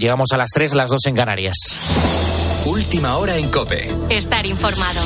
Llegamos a las 3, las 2 en Canarias. Última hora en Cope. Estar informado.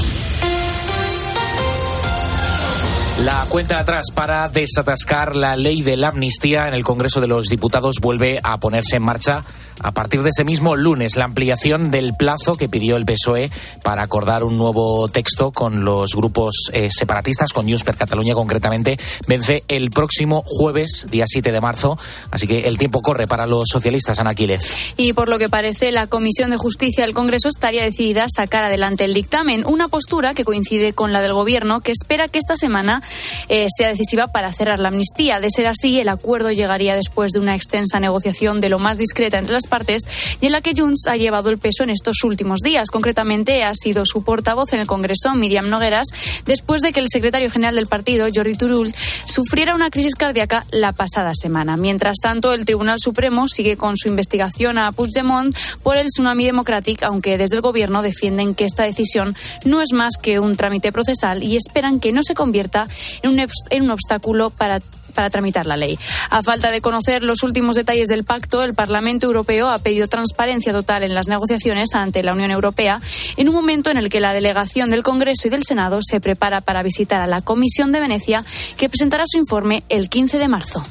La cuenta atrás para desatascar la ley de la amnistía en el Congreso de los Diputados vuelve a ponerse en marcha a partir de ese mismo lunes la ampliación del plazo que pidió el PSOE para acordar un nuevo texto con los grupos eh, separatistas, con News per Cataluña concretamente, vence el próximo jueves, día 7 de marzo. Así que el tiempo corre para los socialistas, Ana Quílez. Y por lo que parece, la Comisión de Justicia del Congreso estaría decidida a sacar adelante el dictamen, una postura que coincide con la del Gobierno, que espera que esta semana eh, sea decisiva para cerrar la amnistía. De ser así, el acuerdo llegaría después de una extensa negociación de lo más discreta entre las partes y en la que Junts ha llevado el peso en estos últimos días. Concretamente, ha sido su portavoz en el Congreso, Miriam Nogueras, después de que el secretario general del partido, Jordi Turul, sufriera una crisis cardíaca la pasada semana. Mientras tanto, el Tribunal Supremo sigue con su investigación a Puigdemont por el tsunami democrático, aunque desde el Gobierno defienden que esta decisión no es más que un trámite procesal y esperan que no se convierta en un obstáculo para para tramitar la ley. A falta de conocer los últimos detalles del pacto, el Parlamento Europeo ha pedido transparencia total en las negociaciones ante la Unión Europea en un momento en el que la delegación del Congreso y del Senado se prepara para visitar a la Comisión de Venecia, que presentará su informe el 15 de marzo.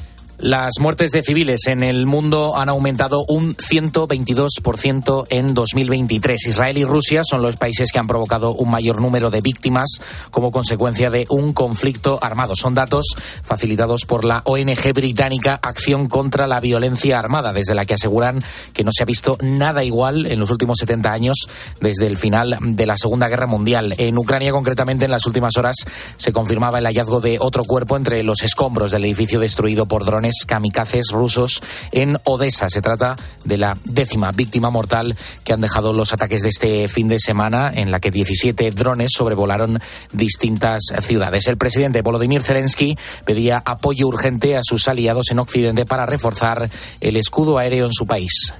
Las muertes de civiles en el mundo han aumentado un 122% en 2023. Israel y Rusia son los países que han provocado un mayor número de víctimas como consecuencia de un conflicto armado. Son datos facilitados por la ONG británica Acción contra la Violencia Armada, desde la que aseguran que no se ha visto nada igual en los últimos 70 años desde el final de la Segunda Guerra Mundial. En Ucrania, concretamente, en las últimas horas se confirmaba el hallazgo de otro cuerpo entre los escombros del edificio destruido por drones kamikazes rusos en Odessa. Se trata de la décima víctima mortal que han dejado los ataques de este fin de semana, en la que 17 drones sobrevolaron distintas ciudades. El presidente Volodymyr Zelensky pedía apoyo urgente a sus aliados en Occidente para reforzar el escudo aéreo en su país.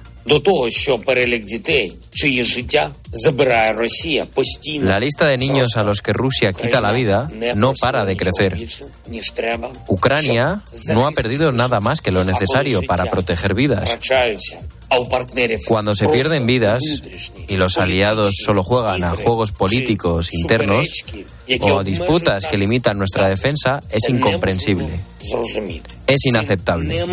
La lista de niños a los que Rusia quita la vida no para de crecer. Ucrania no ha perdido nada más que lo necesario para proteger vidas. Cuando se pierden vidas y los aliados solo juegan a juegos políticos internos o disputas que limitan nuestra defensa, es incomprensible. Es inaceptable.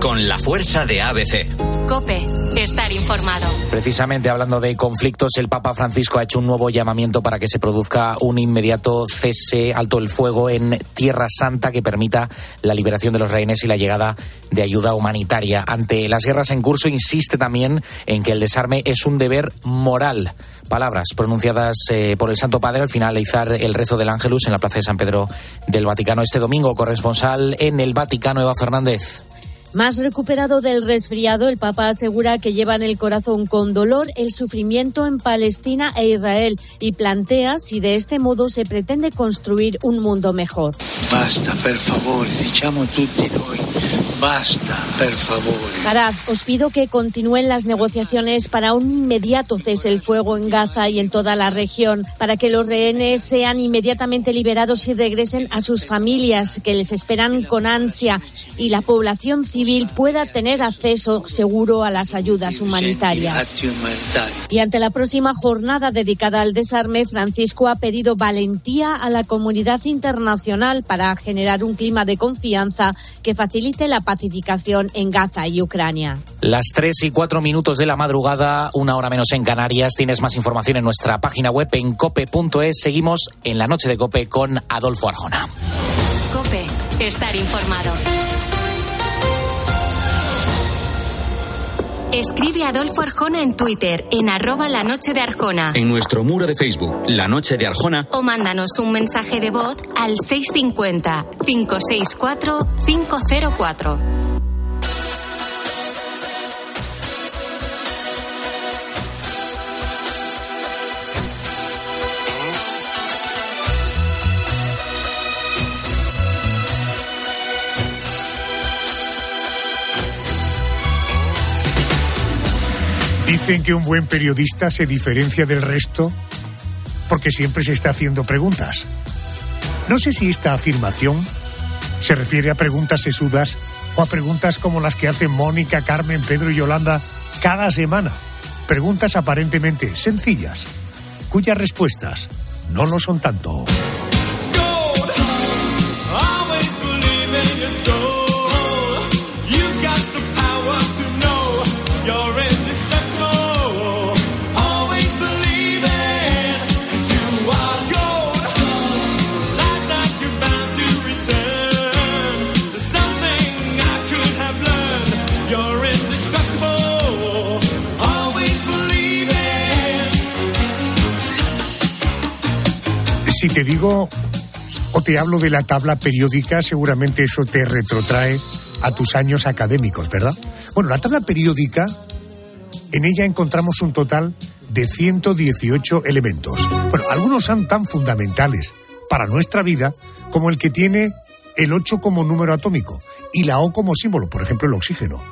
Con la fuerza de ABC. Cope, estar informado. Precisamente hablando de conflictos, el Papa Francisco ha hecho un nuevo llamamiento para que se produzca un inmediato cese alto el fuego en Tierra Santa que permita la liberación de los rehenes y la llegada de ayuda humanitaria. Ante las guerras en curso, insiste también en que el desarme es un deber moral palabras pronunciadas eh, por el Santo Padre al finalizar el rezo del Ángelus en la Plaza de San Pedro del Vaticano este domingo. Corresponsal en el Vaticano, Eva Fernández. Más recuperado del resfriado, el Papa asegura que lleva en el corazón con dolor el sufrimiento en Palestina e Israel y plantea si de este modo se pretende construir un mundo mejor. Basta, per favore, diciamo tutti noi. Basta, per favore. Parad, os pido que continúen las negociaciones para un inmediato cese el fuego en Gaza y en toda la región, para que los rehenes sean inmediatamente liberados y regresen a sus familias que les esperan con ansia y la población civil pueda tener acceso seguro a las ayudas humanitarias. Y ante la próxima jornada dedicada al desarme, Francisco ha pedido valentía a la comunidad internacional para generar un clima de confianza que facilite la pacificación en Gaza y Ucrania. Las tres y cuatro minutos de la madrugada, una hora menos en Canarias. Tienes más información en nuestra página web en cope.es. Seguimos en la noche de cope con Adolfo Arjona. Cope, estar informado. Escribe Adolfo Arjona en Twitter, en arroba la noche de Arjona. En nuestro muro de Facebook, La Noche de Arjona. O mándanos un mensaje de voz al 650-564-504. Dicen que un buen periodista se diferencia del resto porque siempre se está haciendo preguntas. No sé si esta afirmación se refiere a preguntas sesudas o a preguntas como las que hacen Mónica, Carmen, Pedro y Yolanda cada semana. Preguntas aparentemente sencillas, cuyas respuestas no lo son tanto. Si te digo o te hablo de la tabla periódica, seguramente eso te retrotrae a tus años académicos, ¿verdad? Bueno, la tabla periódica, en ella encontramos un total de 118 elementos. Bueno, algunos son tan fundamentales para nuestra vida como el que tiene el 8 como número atómico y la O como símbolo, por ejemplo, el oxígeno.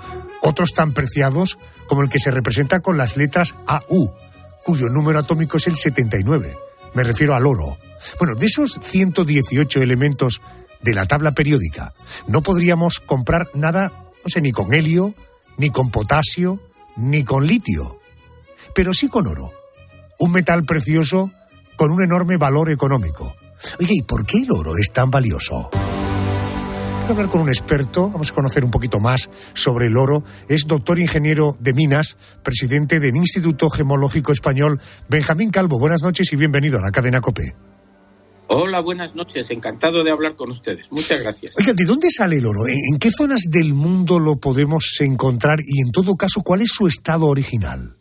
Otros tan preciados como el que se representa con las letras AU, cuyo número atómico es el 79. Me refiero al oro. Bueno, de esos 118 elementos de la tabla periódica, no podríamos comprar nada, no sé, ni con helio, ni con potasio, ni con litio, pero sí con oro. Un metal precioso con un enorme valor económico. Oye, ¿y por qué el oro es tan valioso? Quiero hablar con un experto, vamos a conocer un poquito más sobre el oro. Es doctor ingeniero de minas, presidente del Instituto Gemológico Español, Benjamín Calvo. Buenas noches y bienvenido a la cadena COPE. Hola, buenas noches. Encantado de hablar con ustedes. Muchas gracias. Oiga, ¿de dónde sale el oro? ¿En qué zonas del mundo lo podemos encontrar? Y en todo caso, ¿cuál es su estado original?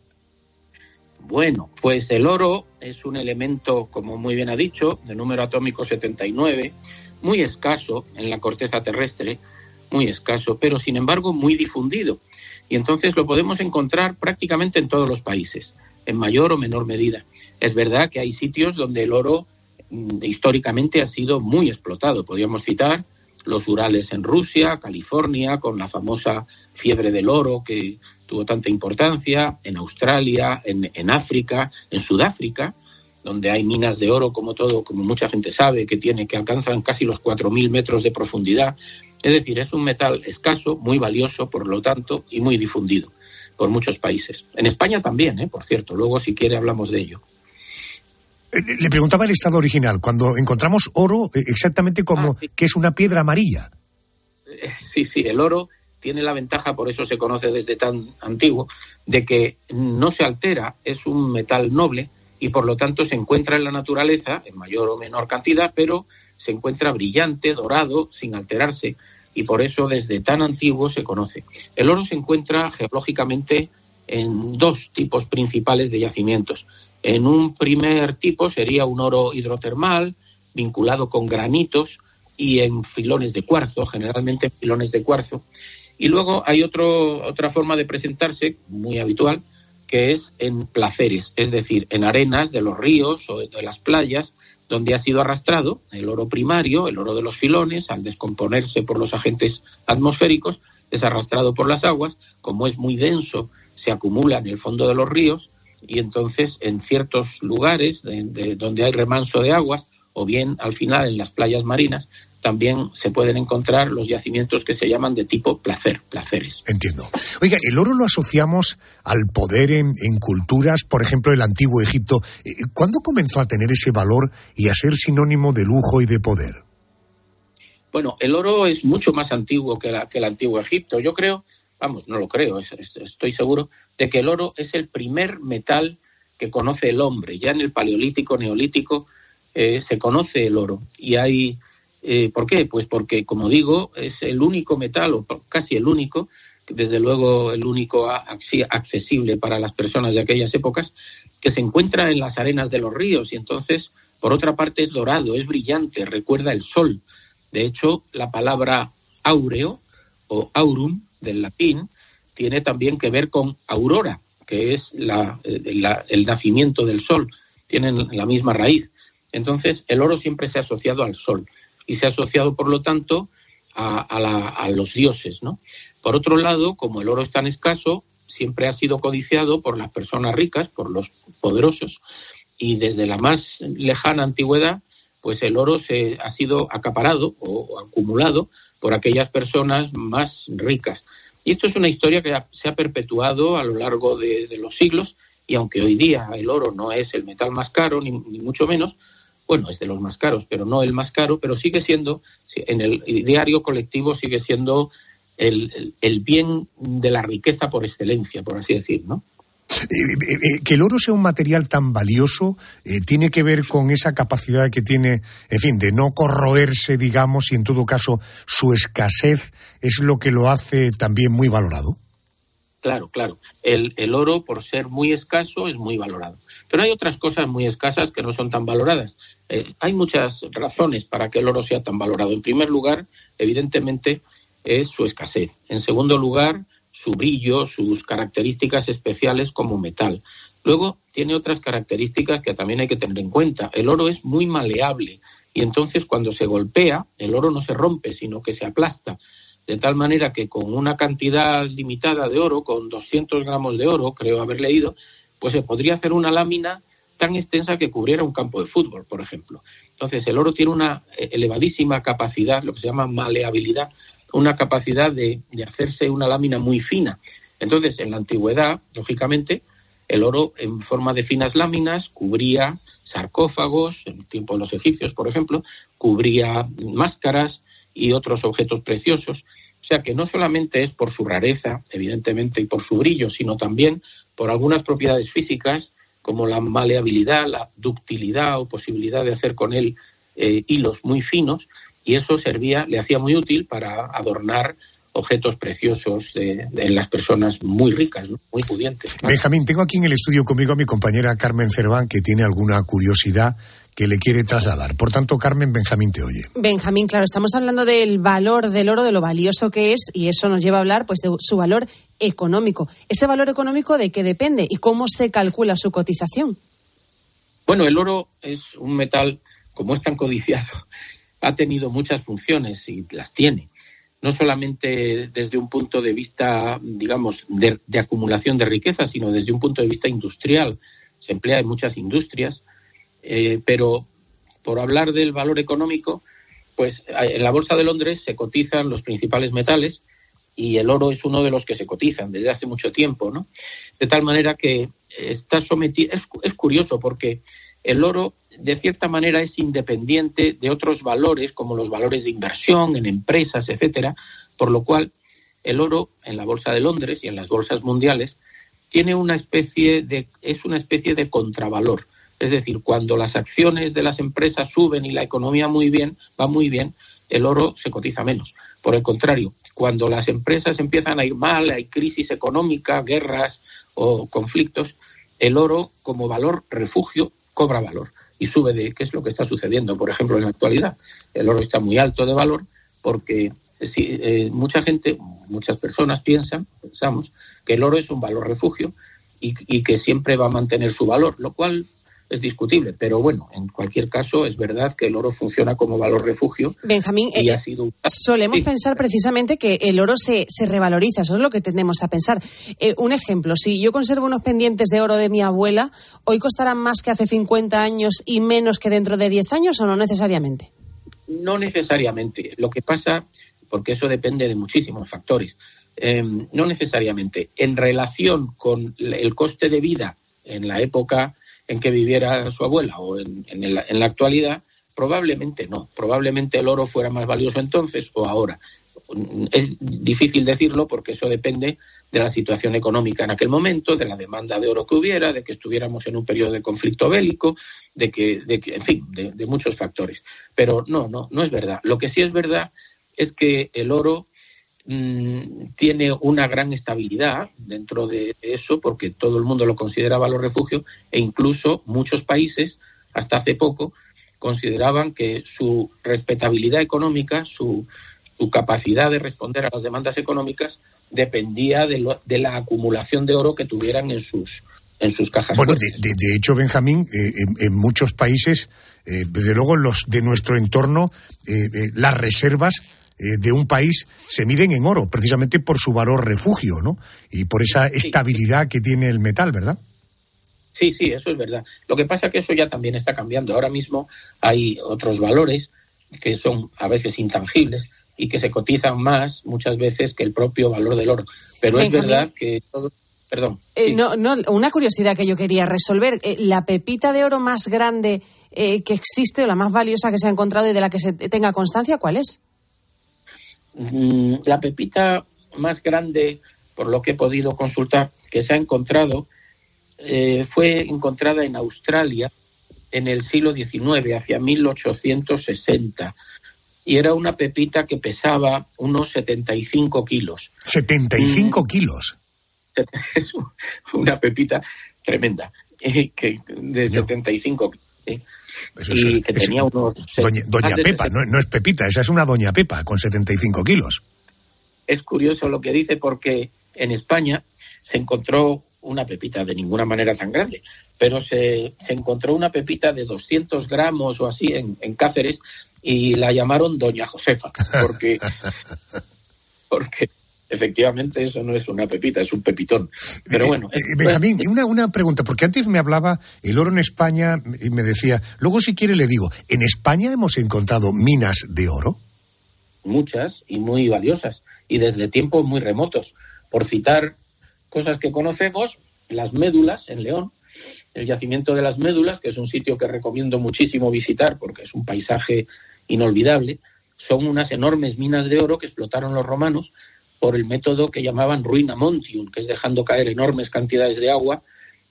Bueno, pues el oro es un elemento, como muy bien ha dicho, de número atómico 79, muy escaso en la corteza terrestre, muy escaso, pero sin embargo muy difundido. Y entonces lo podemos encontrar prácticamente en todos los países, en mayor o menor medida. Es verdad que hay sitios donde el oro Mm, históricamente ha sido muy explotado. Podríamos citar los Urales en Rusia, California, con la famosa fiebre del oro que tuvo tanta importancia, en Australia, en, en África, en Sudáfrica, donde hay minas de oro, como todo, como mucha gente sabe, que tiene, que alcanzan casi los 4.000 metros de profundidad. Es decir, es un metal escaso, muy valioso, por lo tanto, y muy difundido por muchos países. En España también, ¿eh? por cierto, luego si quiere hablamos de ello. Eh, le preguntaba el estado original, cuando encontramos oro, eh, exactamente como ah, que es una piedra amarilla. Eh, sí, sí, el oro tiene la ventaja, por eso se conoce desde tan antiguo, de que no se altera, es un metal noble y por lo tanto se encuentra en la naturaleza en mayor o menor cantidad, pero se encuentra brillante, dorado, sin alterarse y por eso desde tan antiguo se conoce. El oro se encuentra geológicamente en dos tipos principales de yacimientos. En un primer tipo sería un oro hidrotermal vinculado con granitos y en filones de cuarzo, generalmente filones de cuarzo. Y luego hay otro, otra forma de presentarse muy habitual, que es en placeres, es decir, en arenas de los ríos o de las playas, donde ha sido arrastrado el oro primario, el oro de los filones, al descomponerse por los agentes atmosféricos, es arrastrado por las aguas, como es muy denso, se acumula en el fondo de los ríos y entonces en ciertos lugares donde hay remanso de aguas o bien al final en las playas marinas también se pueden encontrar los yacimientos que se llaman de tipo placer, placeres. Entiendo. Oiga, el oro lo asociamos al poder en, culturas, por ejemplo, el antiguo Egipto. Eh, ¿Cuándo comenzó a tener ese valor y a ser sinónimo de lujo y de poder? Bueno, el oro es mucho más antiguo que, que el antiguo Egipto. Yo creo, vamos, no lo creo, estoy seguro de que el oro es el primer metal que conoce el hombre. Ya en el paleolítico, neolítico, eh, se conoce el oro. Y hay, eh, ¿por qué? Pues porque, como digo, es el único metal, o casi el único, desde luego el único accesible para las personas de aquellas épocas, que se encuentra en las arenas de los ríos y entonces, por otra parte, es dorado, es brillante, recuerda el sol. De hecho, la palabra áureo o aurum del latín tiene también que ver con aurora, que es el nacimiento del sol, tienen la misma raíz. Entonces, el oro siempre se ha asociado al sol y se ha asociado, por lo tanto, a, los dioses, ¿no? Por otro lado, como el oro es tan escaso, siempre ha sido codiciado por las personas ricas, por los poderosos, y desde la más lejana antigüedad, pues el oro se ha sido acaparado o acumulado por aquellas personas más ricas. Y esto es una historia que se ha perpetuado a lo largo de, los siglos y aunque hoy día el oro no es el metal más caro, ni, mucho menos, bueno, es de los más caros, pero no el más caro, pero sigue siendo, en el diario colectivo sigue siendo el, el bien de la riqueza por excelencia, por así decir, ¿no? Eh, eh, que el oro sea un material tan valioso eh, tiene que ver con esa capacidad que tiene, en fin, de no corroerse, digamos, y en todo caso su escasez es lo que lo hace también muy valorado. Claro, claro. El, el oro, por ser muy escaso, es muy valorado. Pero hay otras cosas muy escasas que no son tan valoradas. hay muchas razones para que el oro sea tan valorado. En primer lugar, evidentemente, es su escasez. En segundo lugar, su brillo, sus características especiales como metal. Luego tiene otras características que también hay que tener en cuenta. El oro es muy maleable y entonces cuando se golpea, el oro no se rompe, sino que se aplasta. De tal manera que con una cantidad limitada de oro, con 200 gramos de oro, creo haber leído, pues se podría hacer una lámina tan extensa que cubriera un campo de fútbol, por ejemplo. Entonces, el oro tiene una elevadísima capacidad, lo que se llama maleabilidad, una capacidad de, hacerse una lámina muy fina. Entonces, en la antigüedad, lógicamente, el oro en forma de finas láminas cubría sarcófagos, en el tiempo de los egipcios, por ejemplo, cubría máscaras y otros objetos preciosos. O sea que no solamente es por su rareza, evidentemente, y por su brillo, sino también por algunas propiedades físicas como la maleabilidad, la ductilidad o posibilidad de hacer con él eh, hilos muy finos, y eso servía, le hacía muy útil para adornar objetos preciosos de, las personas muy ricas, muy pudientes. Benjamín, tengo aquí en el estudio conmigo a mi compañera Carmen Cerván, que tiene alguna curiosidad que le quiere trasladar. Por tanto, Carmen, Benjamín te oye. Benjamín, claro, estamos hablando del valor del oro, de lo valioso que es, y eso nos lleva a hablar pues de su valor económico. ¿Ese valor económico de qué depende y cómo se calcula su cotización? Bueno, el oro es un metal, como es tan codiciado, ha tenido muchas funciones y las tiene. No solamente desde un punto de vista, digamos, de, acumulación de riqueza, sino desde un punto de vista industrial. Se emplea en muchas industrias, eh, pero por hablar del valor económico, pues en la Bolsa de Londres se cotizan los principales metales y el oro es uno de los que se cotizan desde hace mucho tiempo, ¿no? De tal manera que está sometido, es curioso porque el oro de cierta manera es independiente de otros valores como los valores de inversión en empresas, etcétera, por lo cual el oro en la bolsa de Londres y en las bolsas mundiales tiene una especie de es una especie de contravalor, es decir, cuando las acciones de las empresas suben y la economía muy bien, va muy bien, el oro se cotiza menos. Por el contrario, cuando las empresas empiezan a ir mal, hay crisis económica, guerras o conflictos, el oro como valor refugio cobra valor y sube de qué es lo que está sucediendo, por ejemplo, en la actualidad. El oro está muy alto de valor porque si, eh, mucha gente, muchas personas piensan, pensamos, que el oro es un valor refugio y que siempre va a mantener su valor, lo cual es discutible, pero bueno, en cualquier caso es verdad que el oro funciona como valor refugio. Benjamín, y eh, ha sido... solemos pensar precisamente que el oro se, se, revaloriza, eso es lo que tendemos a pensar. Eh, un ejemplo, si yo conservo unos pendientes de oro de mi abuela, ¿hoy costarán más que hace 50 años y menos que dentro de 10 años o no necesariamente? No necesariamente. Lo que pasa, porque eso depende de muchísimos factores, em, no necesariamente. En relación con el coste de vida en la época en que viviera su abuela o en, la actualidad, probablemente no. Probablemente el oro fuera más valioso entonces o ahora. Es difícil decirlo porque eso depende de la situación económica en aquel momento, de la demanda de oro que hubiera, de que estuviéramos en un periodo de conflicto bélico, de que, de que en fin, de muchos factores. Pero no, no, no es verdad. Lo que sí es verdad es que el oro Mm, tiene una gran estabilidad dentro de eso porque todo el mundo lo considera valor refugio e incluso muchos países hasta hace poco consideraban que su respetabilidad económica, su, su capacidad de responder a las demandas económicas dependía de, de la acumulación de oro que tuvieran en sus en sus cajas. Bueno, de, hecho, Benjamín, eh, en, muchos países, eh, desde luego los de nuestro entorno, eh, las reservas eh, de un país se miden en oro, precisamente por su valor refugio, ¿no? Y por esa estabilidad que tiene el metal, ¿verdad? Sí, sí, eso es verdad. Lo que pasa es que eso ya también está cambiando. Ahora mismo hay otros valores que son a veces intangibles y que se cotizan más muchas veces que el propio valor del oro. Pero es verdad que todo. Perdón. Eh, no, no, una curiosidad que yo quería resolver. Eh, ¿La pepita de oro más grande eh, que existe o la más valiosa que se ha encontrado y de la que se tenga constancia, cuál es? Mm, la pepita más grande, por lo que he podido consultar, que se ha encontrado, fue encontrada en Australia en el siglo XIX, hacia 1860 y era una pepita que pesaba unos 75 kilos. ¿75 mm. kilos? Es una pepita tremenda, eh, que de 75 kilos. Y que tenía unos... Doña, Pepa, no, no, es Pepita, esa es una Doña Pepa con 75 kilos. Es curioso lo que dice porque en España se encontró una pepita de ninguna manera tan grande, pero se, se encontró una pepita de 200 gramos o así en, en Cáceres y la llamaron Doña Josefa, porque, porque efectivamente eso no es una pepita, es un pepitón. Pero bueno. Eh, eh, Benjamín, una, una pregunta, porque antes me hablaba el oro en España y me decía, luego si quiere le digo, ¿en España hemos encontrado minas de oro? Muchas y muy valiosas, y desde tiempos muy remotos. Por citar cosas que conocemos, las médulas en León, el yacimiento de las médulas, que es un sitio que recomiendo muchísimo visitar porque es un paisaje inolvidable, son unas enormes minas de oro que explotaron los romanos por el método que llamaban ruina montium, que es dejando caer enormes cantidades de agua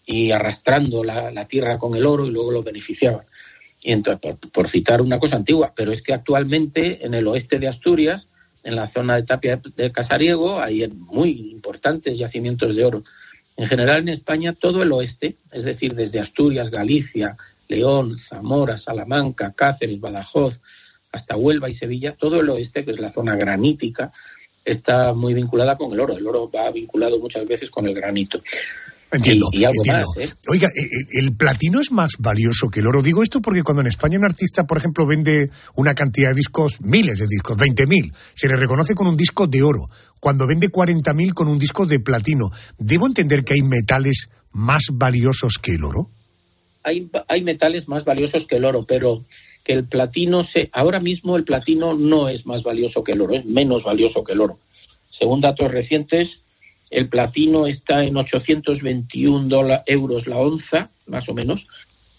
y arrastrando la, tierra con el oro y luego lo beneficiaban. Y entonces, por, citar una cosa antigua, pero es que actualmente en el oeste de Asturias, en la zona de Tapia de Casariego, hay muy importantes yacimientos de oro. En general en España todo el oeste, es decir, desde Asturias, Galicia, León, Zamora, Salamanca, Cáceres, Badajoz, hasta Huelva y Sevilla, todo el oeste, que es la zona granítica, está muy vinculada con el oro. El oro va vinculado muchas veces con el granito. Entiendo, entiendo. ¿eh? Oiga, eh, eh, ¿el platino es más valioso que el oro? Digo esto porque cuando en España un artista, por ejemplo, vende una cantidad de discos, miles de discos, 20.000, se le reconoce con un disco de oro. Cuando vende 40.000 con un disco de platino. ¿Debo entender que hay metales más valiosos que el oro? Hay, hay metales más valiosos que el oro, pero que el platino se ahora mismo el platino no es más valioso que el oro, es menos valioso que el oro. Según datos recientes, el platino está en 821 euros la onza, más o menos,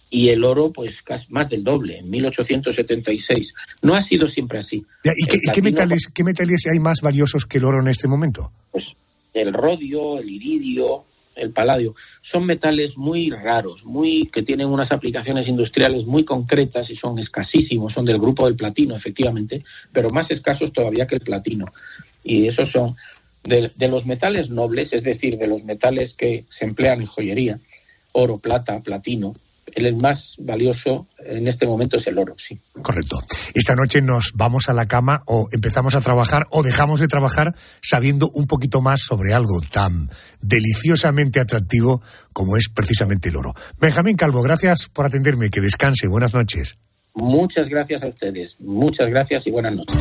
y el oro, pues casi más del doble, en 1876. No ha sido siempre así. ¿Y, qué, metales, qué metales hay más valiosos que el oro en este momento? Pues el rodio, el iridio, el paladio son metales muy raros, muy que tienen unas aplicaciones industriales muy concretas y son escasísimos, son del grupo del platino, efectivamente, pero más escasos todavía que el platino. Y esos son de, de los metales nobles, es decir, de los metales que se emplean en joyería, oro, plata, platino, el más valioso en este momento es el oro, sí. Correcto. Esta noche nos vamos a la cama o empezamos a trabajar o dejamos de trabajar sabiendo un poquito más sobre algo tan deliciosamente atractivo como es precisamente el oro. Benjamín Calvo, gracias por atenderme. Que descanse. Buenas noches. Muchas gracias a ustedes. Muchas gracias y buenas noches.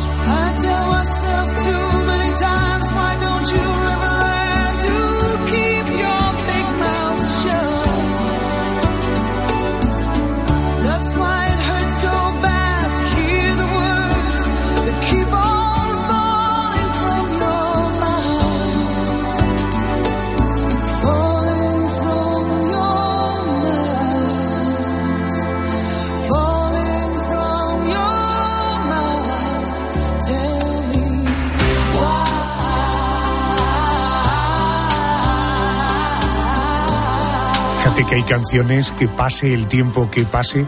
Que hay canciones que pase el tiempo que pase,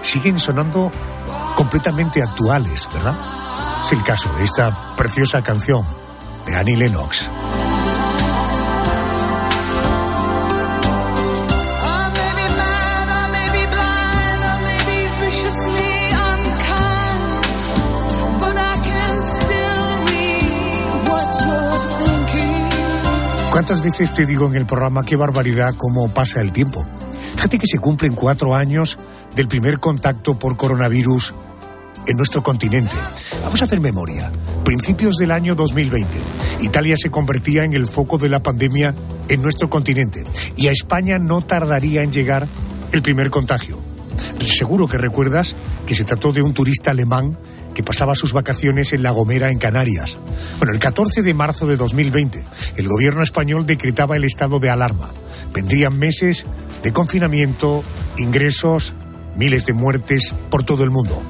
siguen sonando completamente actuales, ¿verdad? Es el caso de esta preciosa canción de Annie Lennox. ¿Cuántas veces te digo en el programa qué barbaridad cómo pasa el tiempo? Fíjate que se cumplen cuatro años del primer contacto por coronavirus en nuestro continente. Vamos a hacer memoria. Principios del año 2020, Italia se convertía en el foco de la pandemia en nuestro continente y a España no tardaría en llegar el primer contagio. Seguro que recuerdas que se trató de un turista alemán que pasaba sus vacaciones en La Gomera, en Canarias. Bueno, el 14 de marzo de 2020, el gobierno español decretaba el estado de alarma. Vendrían meses de confinamiento, ingresos, miles de muertes por todo el mundo.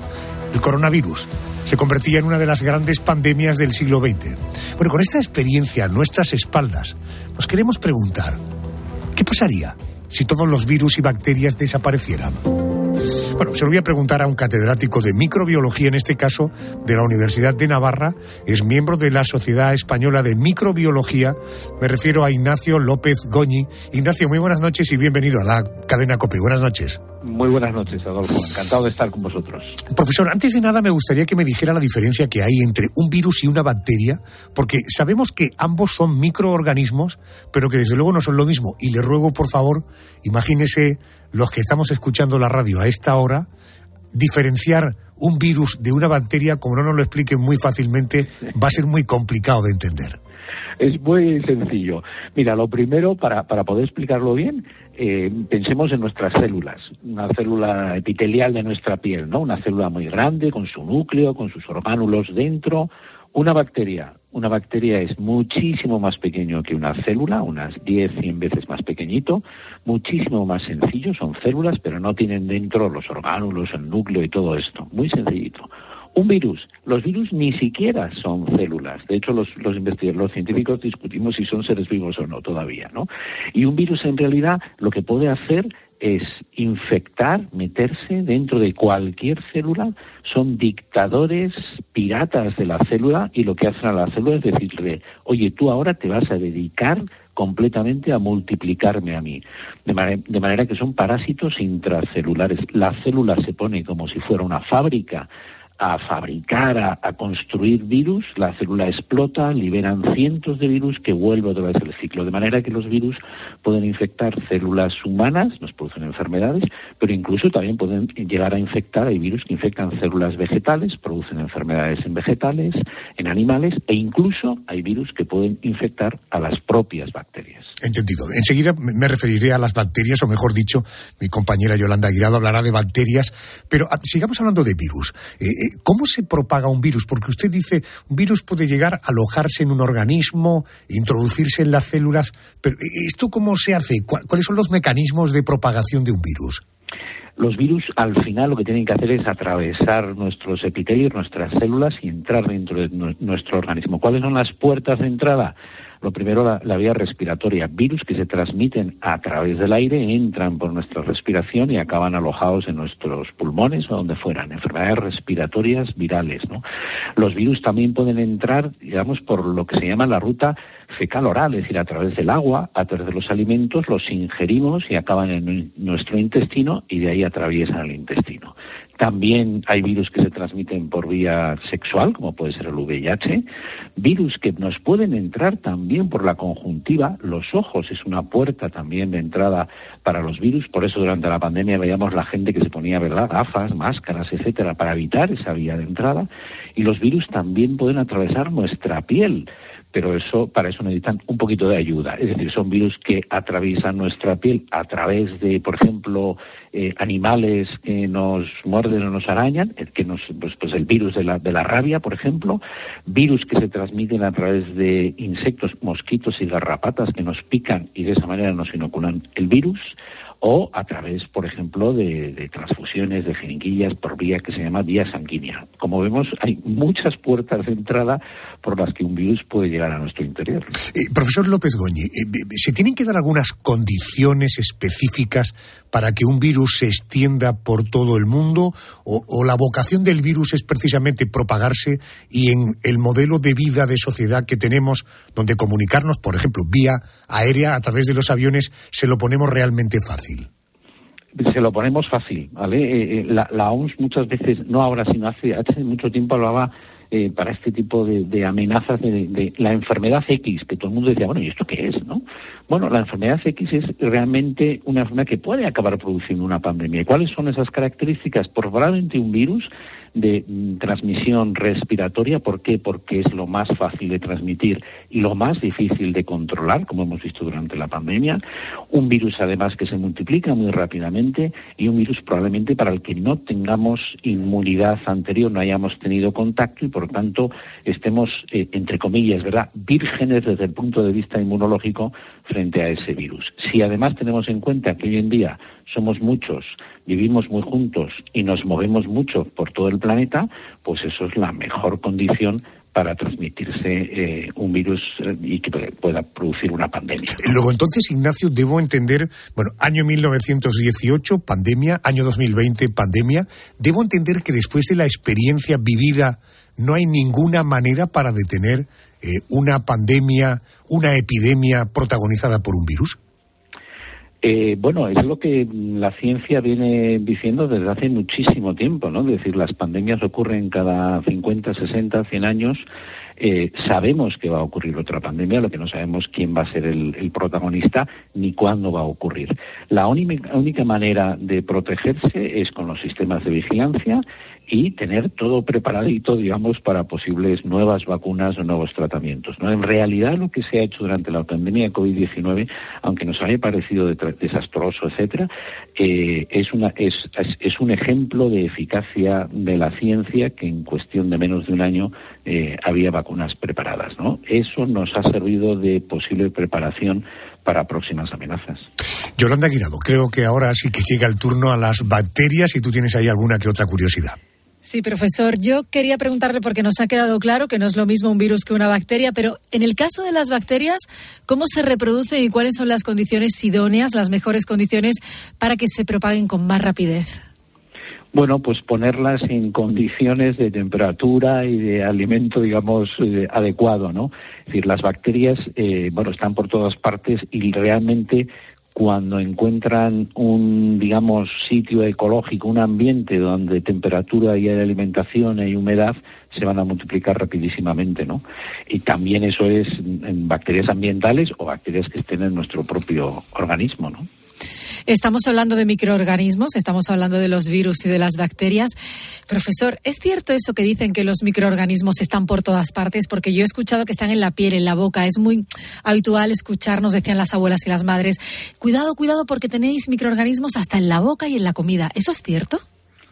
El coronavirus se convertía en una de las grandes pandemias del siglo XX. Bueno, con esta experiencia a nuestras espaldas, nos queremos preguntar, ¿qué pasaría si todos los virus y bacterias desaparecieran? Bueno, se lo voy a preguntar a un catedrático de microbiología, en este caso de la Universidad de Navarra, es miembro de la Sociedad Española de Microbiología, me refiero a Ignacio López Goñi. Ignacio, muy buenas noches y bienvenido a la cadena COPE. Buenas noches. Muy buenas noches, Adolfo. Encantado de estar con vosotros. Profesor, antes de nada me gustaría que me dijera la diferencia que hay entre un virus y una bacteria, porque sabemos que ambos son microorganismos, pero que desde luego no son lo mismo. Y le ruego, por favor, imagínese los que estamos escuchando la radio a esta hora, diferenciar un virus de una bacteria, como no nos lo expliquen muy fácilmente, va a ser muy complicado de entender. Es muy sencillo. Mira, lo primero, para, para poder explicarlo bien, eh, pensemos en nuestras células, una célula epitelial de nuestra piel, ¿no? Una célula muy grande, con su núcleo, con sus orgánulos dentro. Una bacteria, una bacteria es muchísimo más pequeño que una célula, unas 10, 100 veces más pequeñito, muchísimo más sencillo, son células, pero no tienen dentro los orgánulos, el núcleo y todo esto. Muy sencillito. Un virus, los virus ni siquiera son células. De hecho, los, los investigadores, los científicos discutimos si son seres vivos o no todavía, ¿no? Y un virus en realidad lo que puede hacer es infectar, meterse dentro de cualquier célula, son dictadores piratas de la célula y lo que hacen a la célula es decirle, oye, tú ahora te vas a dedicar completamente a multiplicarme a mí. De, de, manera que son parásitos intracelulares. La célula se pone como si fuera una fábrica a fabricar, a, construir virus, la célula explota, liberan cientos de virus que vuelve otra vez el ciclo. De manera que los virus pueden infectar células humanas, nos producen enfermedades, pero incluso también pueden llegar a infectar, hay virus que infectan células vegetales, producen enfermedades en vegetales, en animales, e incluso hay virus que pueden infectar a las propias bacterias. Entendido. Enseguida me referiré a las bacterias, o mejor dicho, mi compañera Yolanda Aguirado hablará de bacterias, pero ah, sigamos hablando de virus. Eh, ¿Cómo se propaga un virus? Porque usted dice, un virus puede llegar a alojarse en un organismo, introducirse en las células, pero ¿esto cómo se hace? ¿Cuáles son los mecanismos de propagación de un virus? Los virus al final lo que tienen que hacer es atravesar nuestros epitelios, nuestras células y entrar dentro de nuestro organismo. ¿Cuáles son las puertas de entrada? Lo primero, la, vía respiratoria. Virus que se transmiten a través del aire, entran por nuestra respiración y acaban alojados en nuestros pulmones o donde fueran. Enfermedades respiratorias virales. ¿no? Los virus también pueden entrar, digamos, por lo que se llama la ruta fecal-oral, es decir, a través del agua, a través de los alimentos, los ingerimos y acaban en nuestro intestino y de ahí atraviesan el intestino. También hay virus que se transmiten por vía sexual, como puede ser el VIH. Virus que nos pueden entrar también por la conjuntiva. Los ojos es una puerta también de entrada para los virus. Por eso durante la pandemia veíamos la gente que se ponía, ¿verdad?, gafas, máscaras, etcétera, para evitar esa vía de entrada. Y los virus también pueden atravesar nuestra piel pero eso para eso necesitan un poquito de ayuda. Es decir, son virus que atraviesan nuestra piel a través de, por ejemplo, eh, animales que nos muerden o nos arañan, el que nos, pues, pues el virus de la, de la rabia, por ejemplo, virus que se transmiten a través de insectos, mosquitos y garrapatas que nos pican y de esa manera nos inoculan el virus o a través, por ejemplo, de, transfusiones de jeringuillas por vía que se llama vía sanguínea. Como vemos, hay muchas puertas de entrada por las que un virus puede llegar a nuestro interior. Eh, profesor López Goñi, eh, ¿se tienen que dar algunas condiciones específicas para que un virus se extienda por todo el mundo? ¿O, o la vocación del virus es precisamente propagarse y en el modelo de vida de sociedad que tenemos, donde comunicarnos, por ejemplo, vía aérea a través de los aviones, se lo ponemos realmente fácil? Se lo ponemos fácil, ¿vale? Eh, eh, la, OMS muchas veces, no ahora, sino hace, hace mucho tiempo hablaba eh, para este tipo de, amenazas de, la enfermedad X, que todo el mundo decía, bueno, ¿y esto qué es? no? Bueno, la enfermedad X es realmente una enfermedad que puede acabar produciendo una pandemia. ¿Y cuáles son esas características? Probablemente un virus de transmisión respiratoria. ¿Por qué? Porque es lo más fácil de transmitir y lo más difícil de controlar, como hemos visto durante la pandemia. Un virus, además, que se multiplica muy rápidamente y un virus probablemente para el que no tengamos inmunidad anterior, no hayamos tenido contacto y, por tanto, estemos, eh, entre comillas, ¿verdad?, vírgenes desde el punto de vista inmunológico frente a ese virus. Si además tenemos en cuenta que hoy en día somos muchos, vivimos muy juntos y nos movemos mucho por todo el planeta, pues eso es la mejor condición para transmitirse eh, un virus eh, y que pueda producir una pandemia. Luego, entonces, Ignacio, debo entender, bueno, año 1918, pandemia, año 2020, pandemia, debo entender que después de la experiencia vivida no hay ninguna manera para detener eh, una pandemia, una epidemia protagonizada por un virus? Eh, bueno, es lo que la ciencia viene diciendo desde hace muchísimo tiempo, ¿no? Es decir, las pandemias ocurren cada 50, 60, 100 años. Eh, sabemos que va a ocurrir otra pandemia, lo que no sabemos quién va a ser el, el protagonista ni cuándo va a ocurrir. La única manera de protegerse es con los sistemas de vigilancia y tener todo preparadito, digamos, para posibles nuevas vacunas o nuevos tratamientos. ¿no? En realidad, lo que se ha hecho durante la pandemia de COVID-19, aunque nos haya parecido desastroso, etcétera, eh, es, una, es, un ejemplo de eficacia de la ciencia que en cuestión de menos de un año eh, había vacunas preparadas. ¿no? Eso nos ha servido de posible preparación para próximas amenazas. Yolanda Guirado, creo que ahora sí que llega el turno a las bacterias y tú tienes ahí alguna que otra curiosidad. Sí, profesor. Yo quería preguntarle, porque nos ha quedado claro que no es lo mismo un virus que una bacteria, pero en el caso de las bacterias, ¿cómo se reproducen y cuáles son las condiciones idóneas, las mejores condiciones para que se propaguen con más rapidez? Bueno, pues ponerlas en condiciones de temperatura y de alimento, digamos, eh, adecuado, ¿no? Es decir, las bacterias, eh, bueno, están por todas partes y realmente cuando encuentran un, digamos, sitio ecológico, un ambiente donde temperatura y alimentación y humedad, se van a multiplicar rapidísimamente, ¿no? Y también eso es en bacterias ambientales o bacterias que estén en nuestro propio organismo, ¿no? Estamos hablando de microorganismos, estamos hablando de los virus y de las bacterias. Profesor, ¿es cierto eso que dicen que los microorganismos están por todas partes? Porque yo he escuchado que están en la piel, en la boca. Es muy habitual escucharnos, decían las abuelas y las madres, cuidado, cuidado porque tenéis microorganismos hasta en la boca y en la comida. ¿Eso es cierto?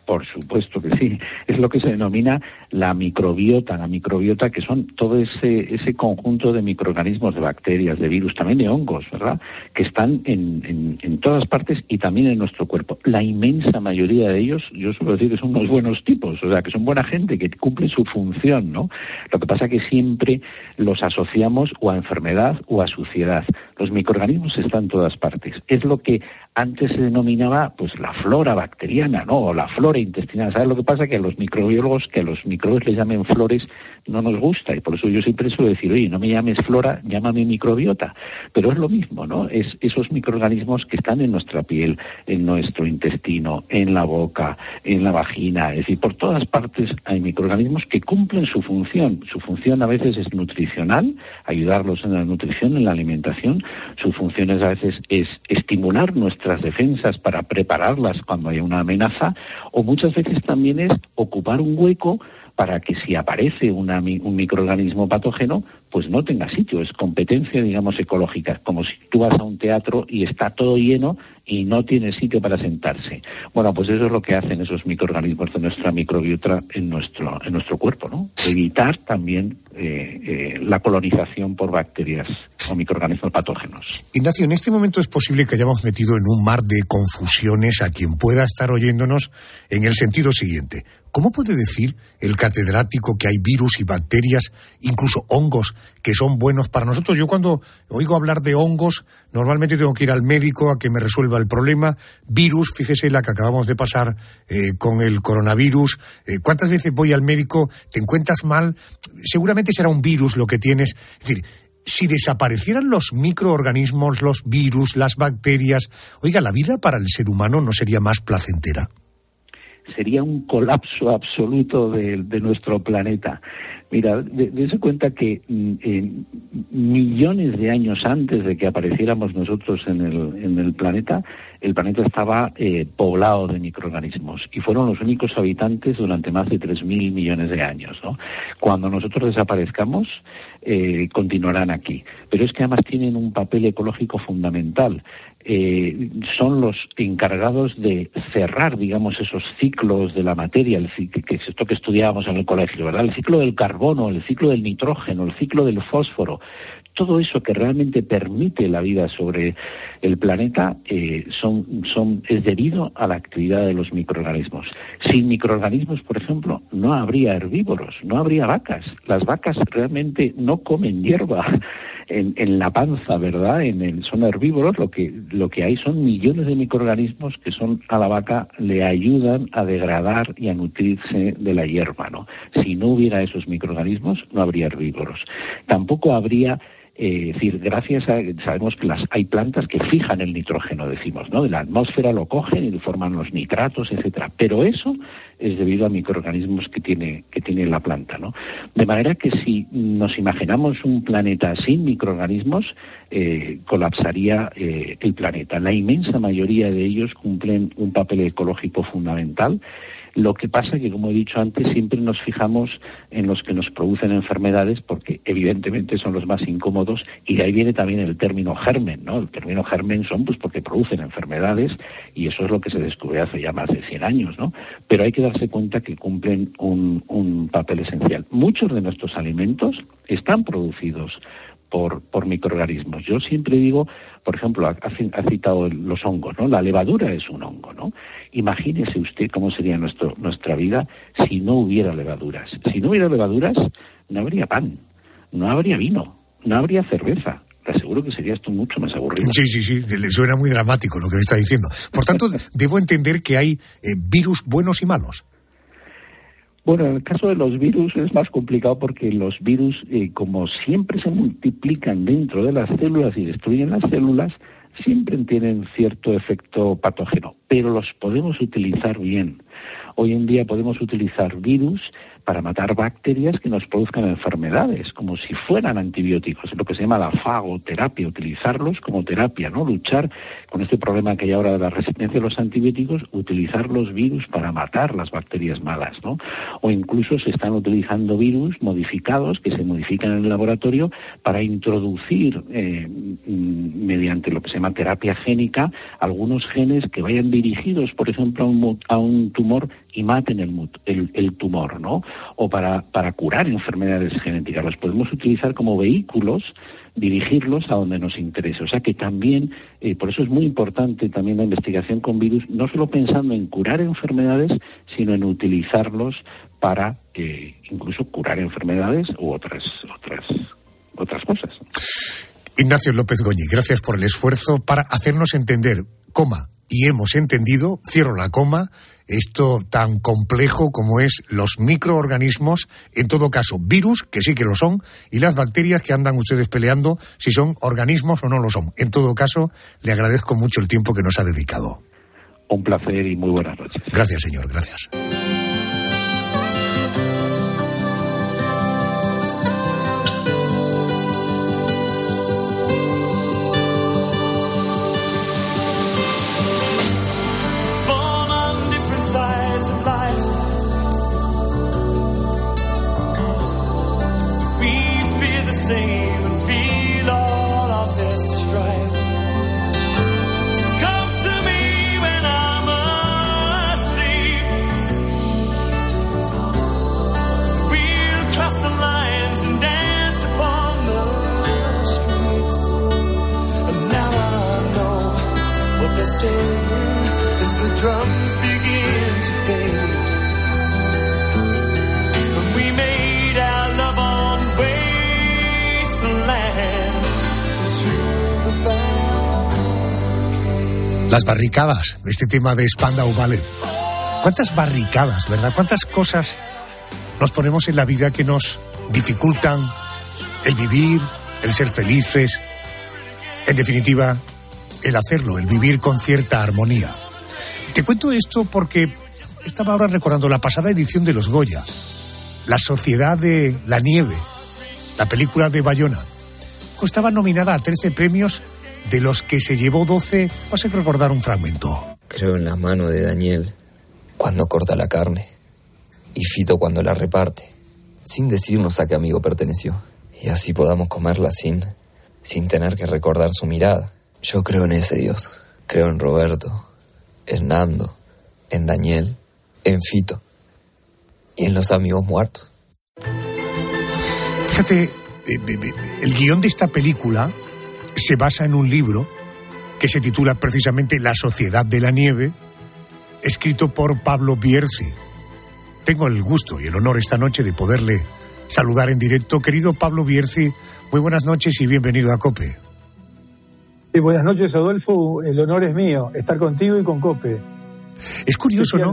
Por supuesto que sí. Es lo que se denomina la microbiota, la microbiota que son todo ese, ese conjunto de microorganismos, de bacterias, de virus, también de hongos, ¿verdad? Que están en, en, todas partes y también en nuestro cuerpo. La inmensa mayoría de ellos, yo suelo decir que son unos buenos tipos, o sea, que son buena gente, que cumplen su función, ¿no? Lo que pasa es que siempre los asociamos o a enfermedad o a suciedad. Los microorganismos están en todas partes. Es lo que antes se denominaba pues la flora bacteriana, ¿no? O la flora intestinal. ¿Sabes lo que pasa? Que a los microbiólogos, que a los microbios les llamen flores, no nos gusta. Y por eso yo siempre suelo decir, oye, no me llames flora, llámame microbiota. Pero es lo mismo, ¿no? Es esos microorganismos que están en nuestra piel, en nuestro intestino, en la boca, en la vagina. Es decir, por todas partes hay microorganismos que cumplen su función. Su función a veces es nutricional, ayudarlos en la nutrición, en la alimentación. Su función es a veces es estimular nuestra defensas para prepararlas cuando haya una amenaza, o muchas veces también es ocupar un hueco para que si aparece una, un microorganismo patógeno, pues no tenga sitio. Es competencia, digamos, ecológica. Como si tú vas a un teatro y está todo lleno y no tiene sitio para sentarse. Bueno, pues eso es lo que hacen esos microorganismos de nuestra microbiota en nuestro, en nuestro cuerpo, ¿no? Evitar también eh, eh, la colonización por bacterias o microorganismos patógenos. Ignacio, en este momento es posible que hayamos metido en un mar de confusiones a quien pueda estar oyéndonos en el sentido siguiente. ¿Cómo puede decir el catedrático que hay virus y bacterias, incluso hongos, que son buenos para nosotros? Yo cuando oigo hablar de hongos, normalmente tengo que ir al médico a que me resuelva el problema. Virus, fíjese la que acabamos de pasar eh, con el coronavirus. Eh, ¿Cuántas veces voy al médico? ¿Te encuentras mal? Seguramente será un virus lo que tienes. Es decir, si desaparecieran los microorganismos, los virus, las bacterias, oiga, la vida para el ser humano no sería más placentera sería un colapso absoluto de, nuestro planeta. Mira, dése cuenta que mm, millones de años antes de que apareciéramos nosotros en el, en el planeta, el planeta estaba eh, poblado de microorganismos y fueron los únicos habitantes durante más de 3.000 millones de años. Cuando nosotros desaparezcamos, eh, continuarán aquí. Pero es que además tienen un papel ecológico fundamental. Eh, son los encargados de cerrar, digamos, esos ciclos de la materia, el, que es esto que estudiábamos en el colegio, ¿verdad? El ciclo del carbono, el ciclo del nitrógeno, el ciclo del fósforo todo eso que realmente permite la vida sobre el planeta eh, son, son, es debido a la actividad de los microorganismos. Sin microorganismos, por ejemplo, no habría herbívoros, no habría vacas. Las vacas realmente no comen hierba en, en la panza, ¿verdad? En el, son herbívoros, lo que, lo que hay son millones de microorganismos que son a la vaca le ayudan a degradar y a nutrirse de la hierba, ¿no? Si no hubiera esos microorganismos, no habría herbívoros. Tampoco habría eh, es decir, gracias a, sabemos que las, hay plantas que fijan el nitrógeno, decimos, ¿no? De la atmósfera lo cogen y forman los nitratos, etcétera. Pero eso es debido a microorganismos que tiene, que tiene la planta, ¿no? De manera que si nos imaginamos un planeta sin microorganismos, eh, colapsaría eh, el planeta. La inmensa mayoría de ellos cumplen un papel ecológico fundamental lo que pasa que, como he dicho antes, siempre nos fijamos en los que nos producen enfermedades porque evidentemente son los más incómodos y de ahí viene también el término germen, ¿no? El término germen son pues porque producen enfermedades y eso es lo que se descubrió hace ya más de 100 años, ¿no? Pero hay que darse cuenta que cumplen un, un papel esencial. Muchos de nuestros alimentos están producidos por, por microorganismos. Yo siempre digo, por ejemplo, ha, ha, citado los hongos, ¿no? La levadura es un hongo, ¿no? Imagínese usted cómo sería nuestro, nuestra vida si no hubiera levaduras. Si no hubiera levaduras, no habría pan, no habría vino, no habría cerveza, te aseguro que sería esto mucho más aburrido. Sí, sí, sí, le suena muy dramático lo que me está diciendo. Por tanto, debo entender que hay eh, virus buenos y malos. Bueno, en el caso de los virus es más complicado porque los virus, eh, como siempre se multiplican dentro de las células y destruyen las células, siempre tienen cierto efecto patógeno, pero los podemos utilizar bien. Hoy en día podemos utilizar virus para matar bacterias que nos produzcan enfermedades, como si fueran antibióticos, lo que se llama la fagoterapia, utilizarlos como terapia, ¿no? Luchar con este problema que hay ahora de la resistencia a los antibióticos, utilizar los virus para matar las bacterias malas, ¿no? O incluso se están utilizando virus modificados que se modifican en el laboratorio para introducir eh, mm, mediante lo que se llama terapia génica algunos genes que vayan dirigidos, por ejemplo, a un, a un tumor y maten el, el, el tumor, ¿no? o para, para curar enfermedades genéticas. Los podemos utilizar como vehículos, dirigirlos a donde nos interese. O sea que también, eh, por eso es muy importante también la investigación con virus, no solo pensando en curar enfermedades, sino en utilizarlos para eh, incluso curar enfermedades u otras, otras, otras cosas. Ignacio López Goñi, gracias por el esfuerzo para hacernos entender, coma, y hemos entendido, cierro la coma, esto tan complejo como es los microorganismos, en todo caso virus, que sí que lo son, y las bacterias que andan ustedes peleando si son organismos o no lo son. En todo caso, le agradezco mucho el tiempo que nos ha dedicado. Un placer y muy buenas noches. Gracias, señor. Gracias. Las barricadas, este tema de Spandau Ballet. ¿Cuántas barricadas, verdad? ¿Cuántas cosas nos ponemos en la vida que nos dificultan el vivir, el ser felices, en definitiva, el hacerlo, el vivir con cierta armonía. Te cuento esto porque estaba ahora recordando la pasada edición de los Goya. La Sociedad de la Nieve, la película de Bayona. Estaba nominada a 13 premios, de los que se llevó 12. Vas a recordar un fragmento. Creo en la mano de Daniel cuando corta la carne y Fito cuando la reparte, sin decirnos a qué amigo perteneció. Y así podamos comerla sin, sin tener que recordar su mirada. Yo creo en ese Dios. Creo en Roberto, en Nando, en Daniel, en Fito y en los amigos muertos. Fíjate, eh, eh, el guion de esta película se basa en un libro que se titula precisamente La Sociedad de la Nieve, escrito por Pablo Bierzi. Tengo el gusto y el honor esta noche de poderle saludar en directo. Querido Pablo Bierzi, muy buenas noches y bienvenido a COPE. Buenas noches, Adolfo. El honor es mío, estar contigo y con COPE. Es curioso, ¿no?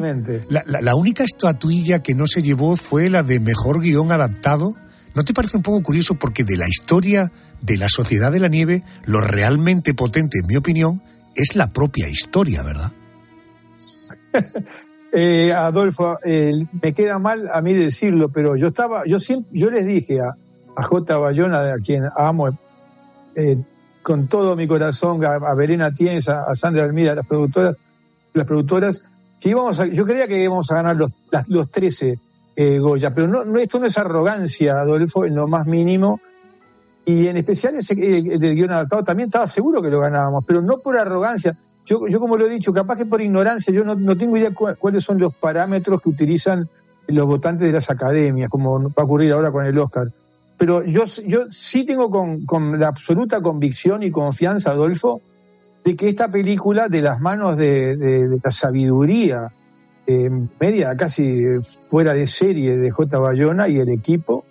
La, la, única estatuilla que no se llevó fue la de mejor guion adaptado. ¿No te parece un poco curioso? Porque de la historia de la Sociedad de la Nieve, lo realmente potente, en mi opinión, es la propia historia, ¿verdad? eh, Adolfo, me queda mal a mí decirlo, pero yo estaba, yo siempre, yo les dije a, a J. Bayona, a quien amo eh, con todo mi corazón, a, a Belén Atienza, a Sandra Almida, las productoras, las productoras, que íbamos a, yo creía que íbamos a ganar los, los 13 eh, Goya, pero no, no, esto no es arrogancia, Adolfo, en lo más mínimo. Y en especial ese, el, del guion adaptado también estaba seguro que lo ganábamos, pero no por arrogancia. Yo, yo como lo he dicho, capaz que por ignorancia, yo no, no tengo idea cuáles son los parámetros que utilizan los votantes de las academias, como va a ocurrir ahora con el Oscar. Pero yo, yo sí tengo con, con la absoluta convicción y confianza, Adolfo, de que esta película, de las manos de, de, la sabiduría eh, media, casi fuera de serie de J. Bayona y el equipo,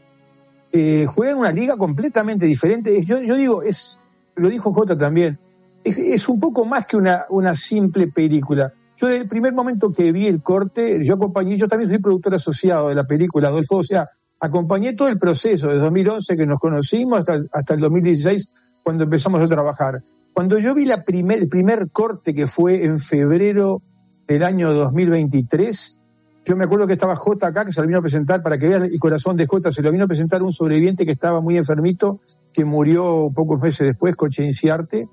eh, juega en una liga completamente diferente. Yo, yo digo, es, lo dijo J también, es, es, un poco más que una, una simple película. Yo desde el primer momento que vi el corte, yo acompañé, yo también soy productor asociado de la película, Adolfo, o sea, acompañé todo el proceso, de 2011 que nos conocimos hasta, hasta el 2016 cuando empezamos a trabajar. Cuando yo vi la primer, el primer corte que fue en febrero del año 2023, yo me acuerdo que estaba J acá, que se lo vino a presentar, para que veas el corazón de J, se lo vino a presentar un sobreviviente que estaba muy enfermito, que murió pocos meses después, Coche Inciarte.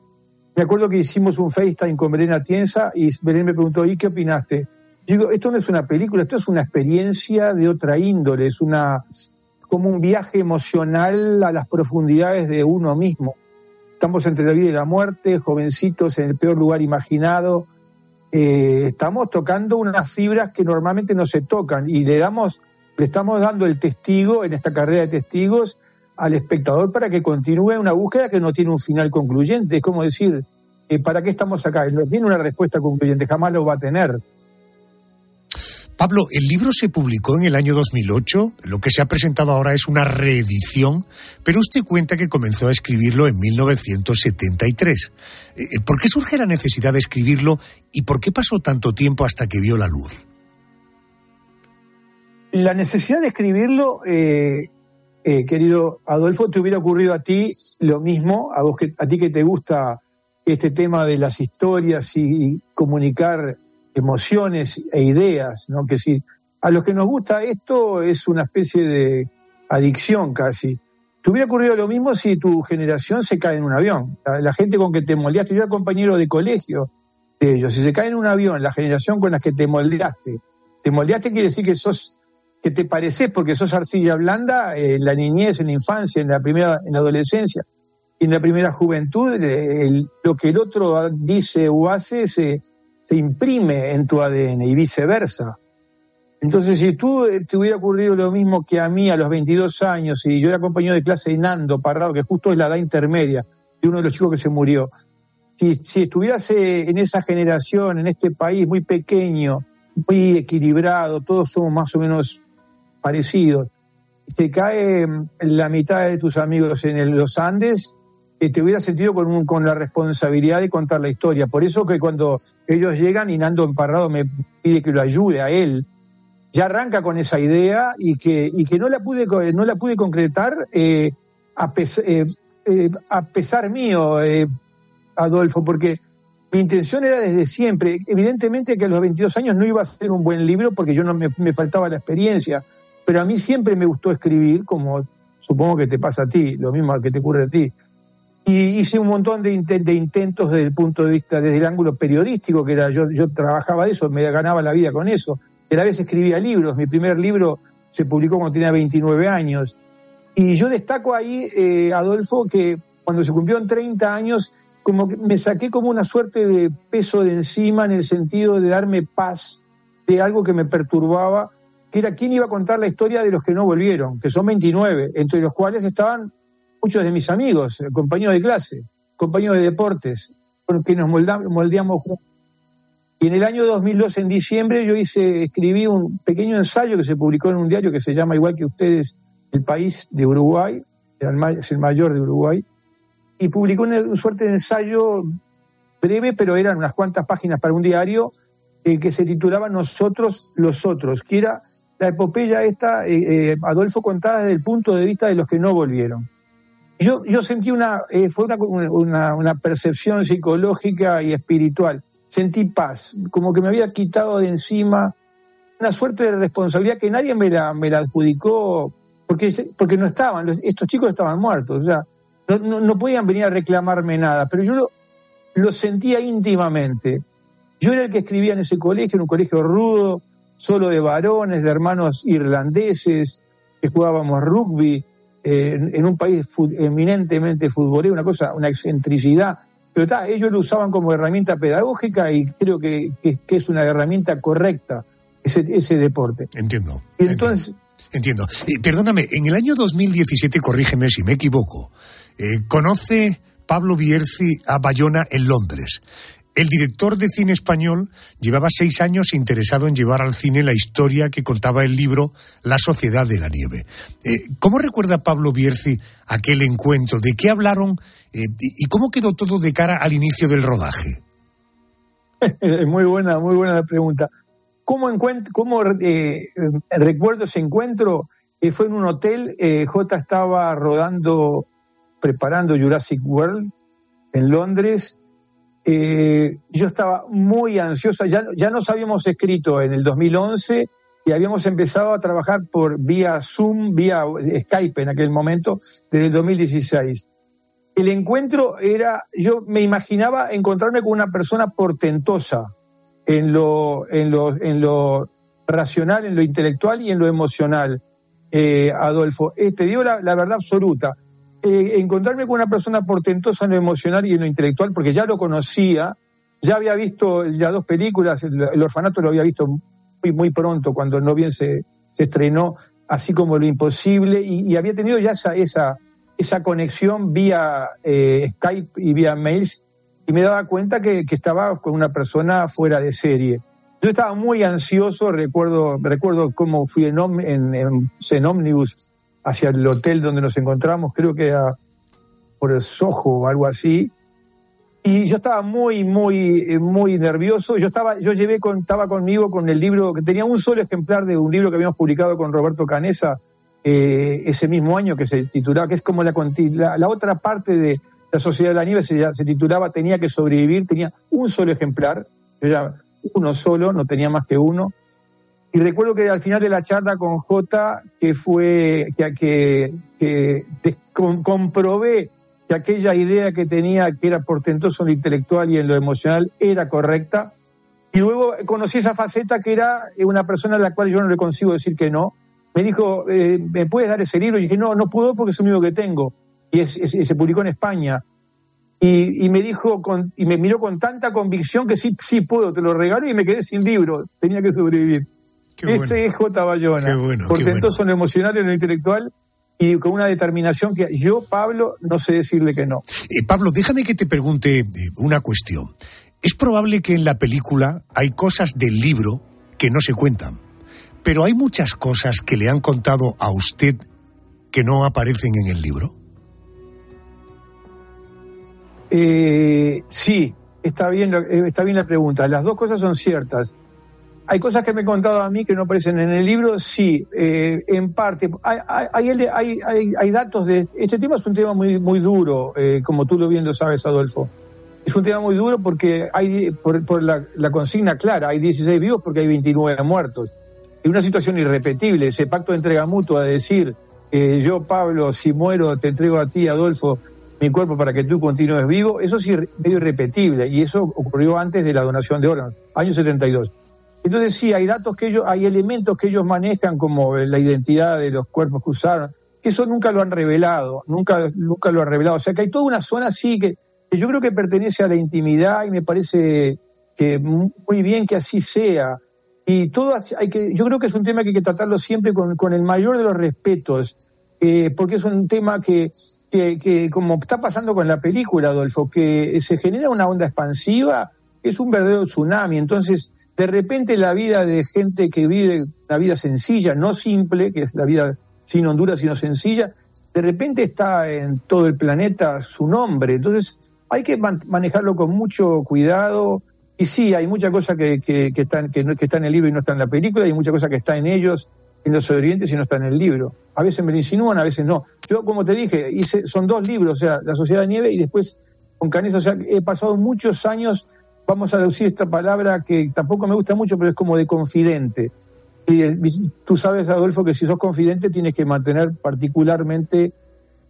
Me acuerdo que hicimos un FaceTime con Belén Atienza y Belén me preguntó, ¿y qué opinaste? Digo, esto no es una película, esto es una experiencia de otra índole, es una como un viaje emocional a las profundidades de uno mismo. Estamos entre la vida y la muerte, jovencitos en el peor lugar imaginado. Eh, estamos tocando unas fibras que normalmente no se tocan y le damos, le estamos dando el testigo en esta carrera de testigos al espectador para que continúe una búsqueda que no tiene un final concluyente. Es como decir, eh, ¿para qué estamos acá? No tiene una respuesta concluyente, jamás lo va a tener. Pablo, el libro se publicó en el año 2008, lo que se ha presentado ahora es una reedición, pero usted cuenta que comenzó a escribirlo en 1973. Eh, eh, ¿Por qué surge la necesidad de escribirlo y por qué pasó tanto tiempo hasta que vio la luz? La necesidad de escribirlo, eh, querido Adolfo, te hubiera ocurrido a ti lo mismo, a, vos que, a ti que te gusta este tema de las historias y comunicar emociones e ideas, ¿no? Que si a los que nos gusta esto es una especie de adicción casi. Te hubiera ocurrido lo mismo si tu generación se cae en un avión. La, gente con que te moldeaste, yo era compañero de colegio de ellos, si se cae en un avión, la generación con la que te moldeaste, te moldeaste quiere decir que sos, que te pareces porque sos arcilla blanda en la niñez, en la infancia, en la primera, en la adolescencia, en la primera juventud, lo que el otro dice o hace se, se imprime en tu ADN y viceversa. Entonces, si tú eh, te hubiera ocurrido lo mismo que a mí a los 22 años, y yo era compañero de clase de Nando Parrado, que justo es la edad intermedia de uno de los chicos que se murió, si, si estuvieras en esa generación, en este país muy pequeño, muy equilibrado, todos somos más o menos parecidos, se cae mm, la mitad de tus amigos en los Andes, te hubiera sentido con, con la responsabilidad de contar la historia. Por eso que cuando ellos llegan y Nando Emparrado me pide que lo ayude a él, ya arranca con esa idea y que, y que no, la pude, no la pude concretar eh, a, eh, eh, a, pesar mío, Adolfo, porque mi intención era desde siempre. Evidentemente que a los 22 años no iba a ser un buen libro porque yo no me, me faltaba la experiencia, pero a mí siempre me gustó escribir, como supongo que te pasa a ti, lo mismo que te ocurre a ti. Y hice un montón de, intentos desde el punto de vista, desde el ángulo periodístico, que era yo, yo trabajaba eso, me ganaba la vida con eso. Y a la vez escribía libros. Mi primer libro se publicó cuando tenía 29 años. Y yo destaco ahí, eh, Adolfo, que cuando se cumplió en 30 años, como que me saqué como una suerte de peso de encima en el sentido de darme paz de algo que me perturbaba, que era quién iba a contar la historia de los que no volvieron, que son 29, entre los cuales estaban muchos de mis amigos, eh, compañeros de clase, compañeros de deportes, con que nos moldeamos juntos. Y en el año 2002, en diciembre, yo hice, escribí un pequeño ensayo que se publicó en un diario que se llama, igual que ustedes, El País de Uruguay, es el mayor de Uruguay, y publicó una, suerte de ensayo breve, pero eran unas cuantas páginas para un diario, eh, que se titulaba Nosotros los Otros, que era la epopeya esta, eh, Adolfo contada desde el punto de vista de los que no volvieron. Yo, sentí una, eh, una, una, percepción psicológica y espiritual. Sentí paz, como que me había quitado de encima una suerte de responsabilidad que nadie me la, me la adjudicó porque, porque no estaban, estos chicos estaban muertos, o sea, no, no, podían venir a reclamarme nada, pero yo lo, lo, sentía íntimamente. Yo era el que escribía en ese colegio, en un colegio rudo, solo de varones, de hermanos irlandeses, que jugábamos rugby, en un país eminentemente futbolero, una cosa, una excentricidad. Pero está, ellos lo usaban como herramienta pedagógica y creo que, es una herramienta correcta ese, ese deporte. Entiendo. entonces. Entiendo. perdóname, en el año 2017, corrígeme si me equivoco, eh, conoce Pablo Bierzi a Bayona en Londres. El director de cine español llevaba seis años interesado en llevar al cine la historia que contaba el libro La Sociedad de la Nieve. Eh, ¿Cómo recuerda Pablo Bierzi aquel encuentro? ¿De qué hablaron eh, y cómo quedó todo de cara al inicio del rodaje? muy buena, muy buena la pregunta. ¿Cómo, eh, recuerdo ese encuentro? fue en un hotel, J estaba rodando, preparando Jurassic World en Londres eh, yo estaba muy ansiosa, ya, ya nos habíamos escrito en el 2011 y habíamos empezado a trabajar por vía Zoom, vía Skype en aquel momento, desde el 2016. El encuentro era, yo me imaginaba encontrarme con una persona portentosa en lo, en lo, en lo racional, en lo intelectual y en lo emocional, eh, Adolfo. Eh, te digo la verdad absoluta eh, encontrarme con una persona portentosa en lo emocional y en lo intelectual, porque ya lo conocía, ya había visto ya dos películas, el, orfanato lo había visto muy, muy pronto, cuando no bien se, se estrenó, así como Lo Imposible, y, había tenido ya esa, esa, esa conexión vía eh, Skype y vía mails, y me daba cuenta que, que, estaba con una persona fuera de serie. Yo estaba muy ansioso, recuerdo, recuerdo cómo fui en, en, en, en ómnibus hacia el hotel donde nos encontramos, creo que por el Soho o algo así. Y yo estaba muy, muy, muy nervioso. Yo estaba, yo llevé, estaba conmigo con el libro, que tenía un solo ejemplar de un libro que habíamos publicado con Roberto Canesa eh, ese mismo año que se titulaba, que es como la, la, otra parte de la Sociedad de la Nieve, se, se, titulaba Tenía que sobrevivir, tenía un solo ejemplar, yo ya uno solo, no tenía más que uno. Y recuerdo que al final de la charla con J, que fue que, que, comprobé que aquella idea que tenía, que era portentoso en lo intelectual y en lo emocional, era correcta. Y luego conocí esa faceta que era una persona a la cual yo no le consigo decir que no. Me dijo, eh, ¿me puedes dar ese libro? Y dije, no, no puedo porque es el único que tengo. Y se publicó en España. Y, y, me dijo, con, y me miró con tanta convicción que sí, sí puedo, te lo regalo y me quedé sin libro. Tenía que sobrevivir. Ese es J. Bayona. Qué Portentoso en lo emocional y en lo intelectual y con una determinación que yo, Pablo, no sé decirle que no. Eh, Pablo, déjame que te pregunte eh, una cuestión. Es probable que en la película hay cosas del libro que no se cuentan, pero hay muchas cosas que le han contado a usted que no aparecen en el libro. Eh, sí, está bien, está bien la pregunta. Las dos cosas son ciertas. Hay cosas que me he contado a mí que no aparecen en el libro, sí, eh, en parte. Hay, hay, hay, datos de... Este tema es un tema muy, muy duro, eh, como tú lo viendo sabes, Adolfo. Es un tema muy duro porque hay, por, la, consigna clara, hay 16 vivos porque hay 29 muertos. en una situación irrepetible, ese pacto de entrega mutua, de decir, eh, yo Pablo, si muero, te entrego a ti, Adolfo, mi cuerpo para que tú continúes vivo, eso es medio irrepetible y eso ocurrió antes de la donación de órganos, año 72. Entonces sí, hay datos que ellos, hay elementos que ellos manejan como la identidad de los cuerpos que usaron, que eso nunca lo han revelado, nunca, nunca lo han revelado. O sea que hay toda una zona así que, yo creo que pertenece a la intimidad y me parece que muy bien que así sea. Y todo hay que, yo creo que es un tema que hay que tratarlo siempre con, con el mayor de los respetos, eh, porque es un tema que, que, que, como está pasando con la película, Adolfo, que se genera una onda expansiva, es un verdadero tsunami. Entonces, de repente la vida de gente que vive una vida sencilla, no simple, que es la vida sin Honduras, sino sencilla, de repente está en todo el planeta su nombre. Entonces, hay que manejarlo con mucho cuidado. Y sí, hay mucha cosa que, están, que, que está en el libro y no está en la película, hay mucha cosa que está en ellos en los sobrevivientes y no está en el libro. A veces me lo insinúan, a veces no. Yo, como te dije, son dos libros, o sea, La Sociedad de Nieve y después con Canesa, o sea, he pasado muchos años, vamos a decir esta palabra que tampoco me gusta mucho, pero es como de confidente. Y tú sabes, Adolfo, que si sos confidente tienes que mantener particularmente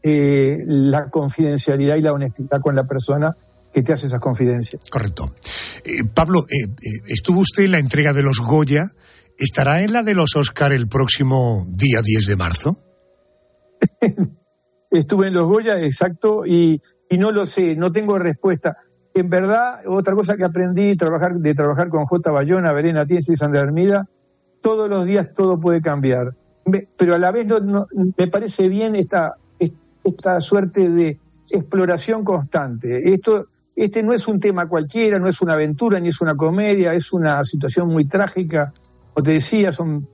eh, la confidencialidad y la honestidad con la persona que te hace esas confidencias. Correcto. Eh, Pablo, eh, estuvo usted en la entrega de los Goya ¿Estará en la de los Oscar el próximo día 10 de marzo? Estuve en los Goya, exacto, y, no lo sé, no tengo respuesta. En verdad, otra cosa que aprendí trabajar, de trabajar con J. Bayona, Verena Tiense y Sandra Hermida, todos los días todo puede cambiar. pero a la vez me parece bien esta, esta suerte de exploración constante. Esto, este no es un tema cualquiera, no es una aventura ni es una comedia, es una situación muy trágica como te decía, son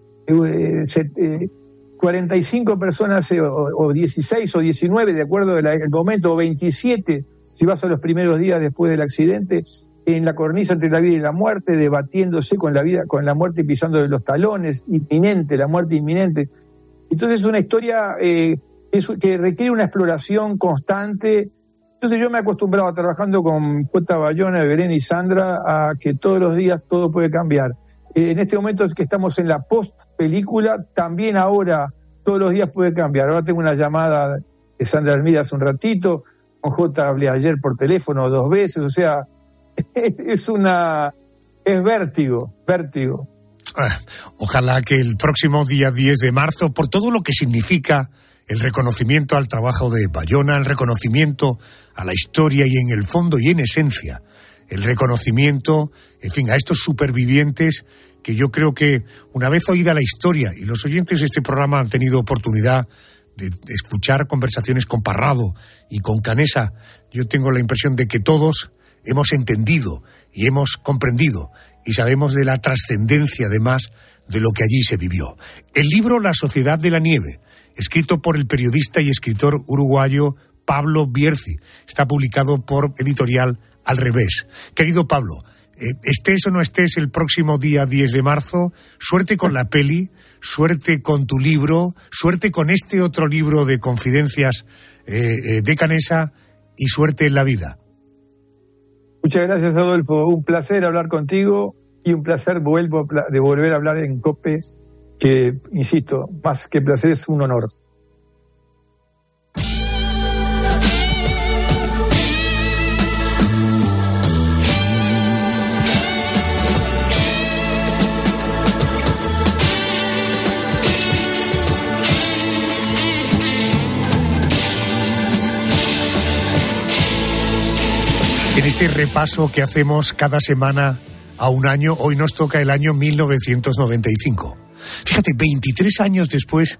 45 eh, eh, personas eh, o, 16 o 19, de acuerdo al momento, o 27, si vas a los primeros días después del accidente, en la cornisa entre la vida y la muerte, debatiéndose con la vida, con la muerte pisando de los talones, inminente, la muerte inminente. Entonces es una historia que requiere una exploración constante. Entonces yo me he acostumbrado trabajando con J. Bayona, Belén y Sandra a que todos los días todo puede cambiar en este momento es que estamos en la post película, también ahora todos los días puede cambiar. Ahora tengo una llamada de Sandra Hermida hace un ratito, con J hablé ayer por teléfono dos veces, o sea, es una es vértigo, vértigo. Ah, ojalá que el próximo día 10 de marzo, por todo lo que significa el reconocimiento al trabajo de Bayona, el reconocimiento a la historia y en el fondo y en esencia el reconocimiento, en fin, a estos supervivientes que yo creo que una vez oída la historia, y los oyentes de este programa han tenido oportunidad de, escuchar conversaciones con Parrado y con Canesa, yo tengo la impresión de que todos hemos entendido y hemos comprendido y sabemos de la trascendencia además de lo que allí se vivió. El libro La Sociedad de la Nieve, escrito por el periodista y escritor uruguayo Pablo Bierzi, está publicado por editorial al revés. Querido Pablo, eh, estés o no estés el próximo día 10 de marzo, suerte con la peli, suerte con tu libro, suerte con este otro libro de confidencias eh, eh, de Canesa y suerte en la vida. Muchas gracias, Adolfo. Un placer hablar contigo y un placer vuelvo de volver a hablar en COPE, que, insisto, más que placer es un honor. En este repaso que hacemos cada semana a un año, hoy nos toca el año 1995. Fíjate, 23 años después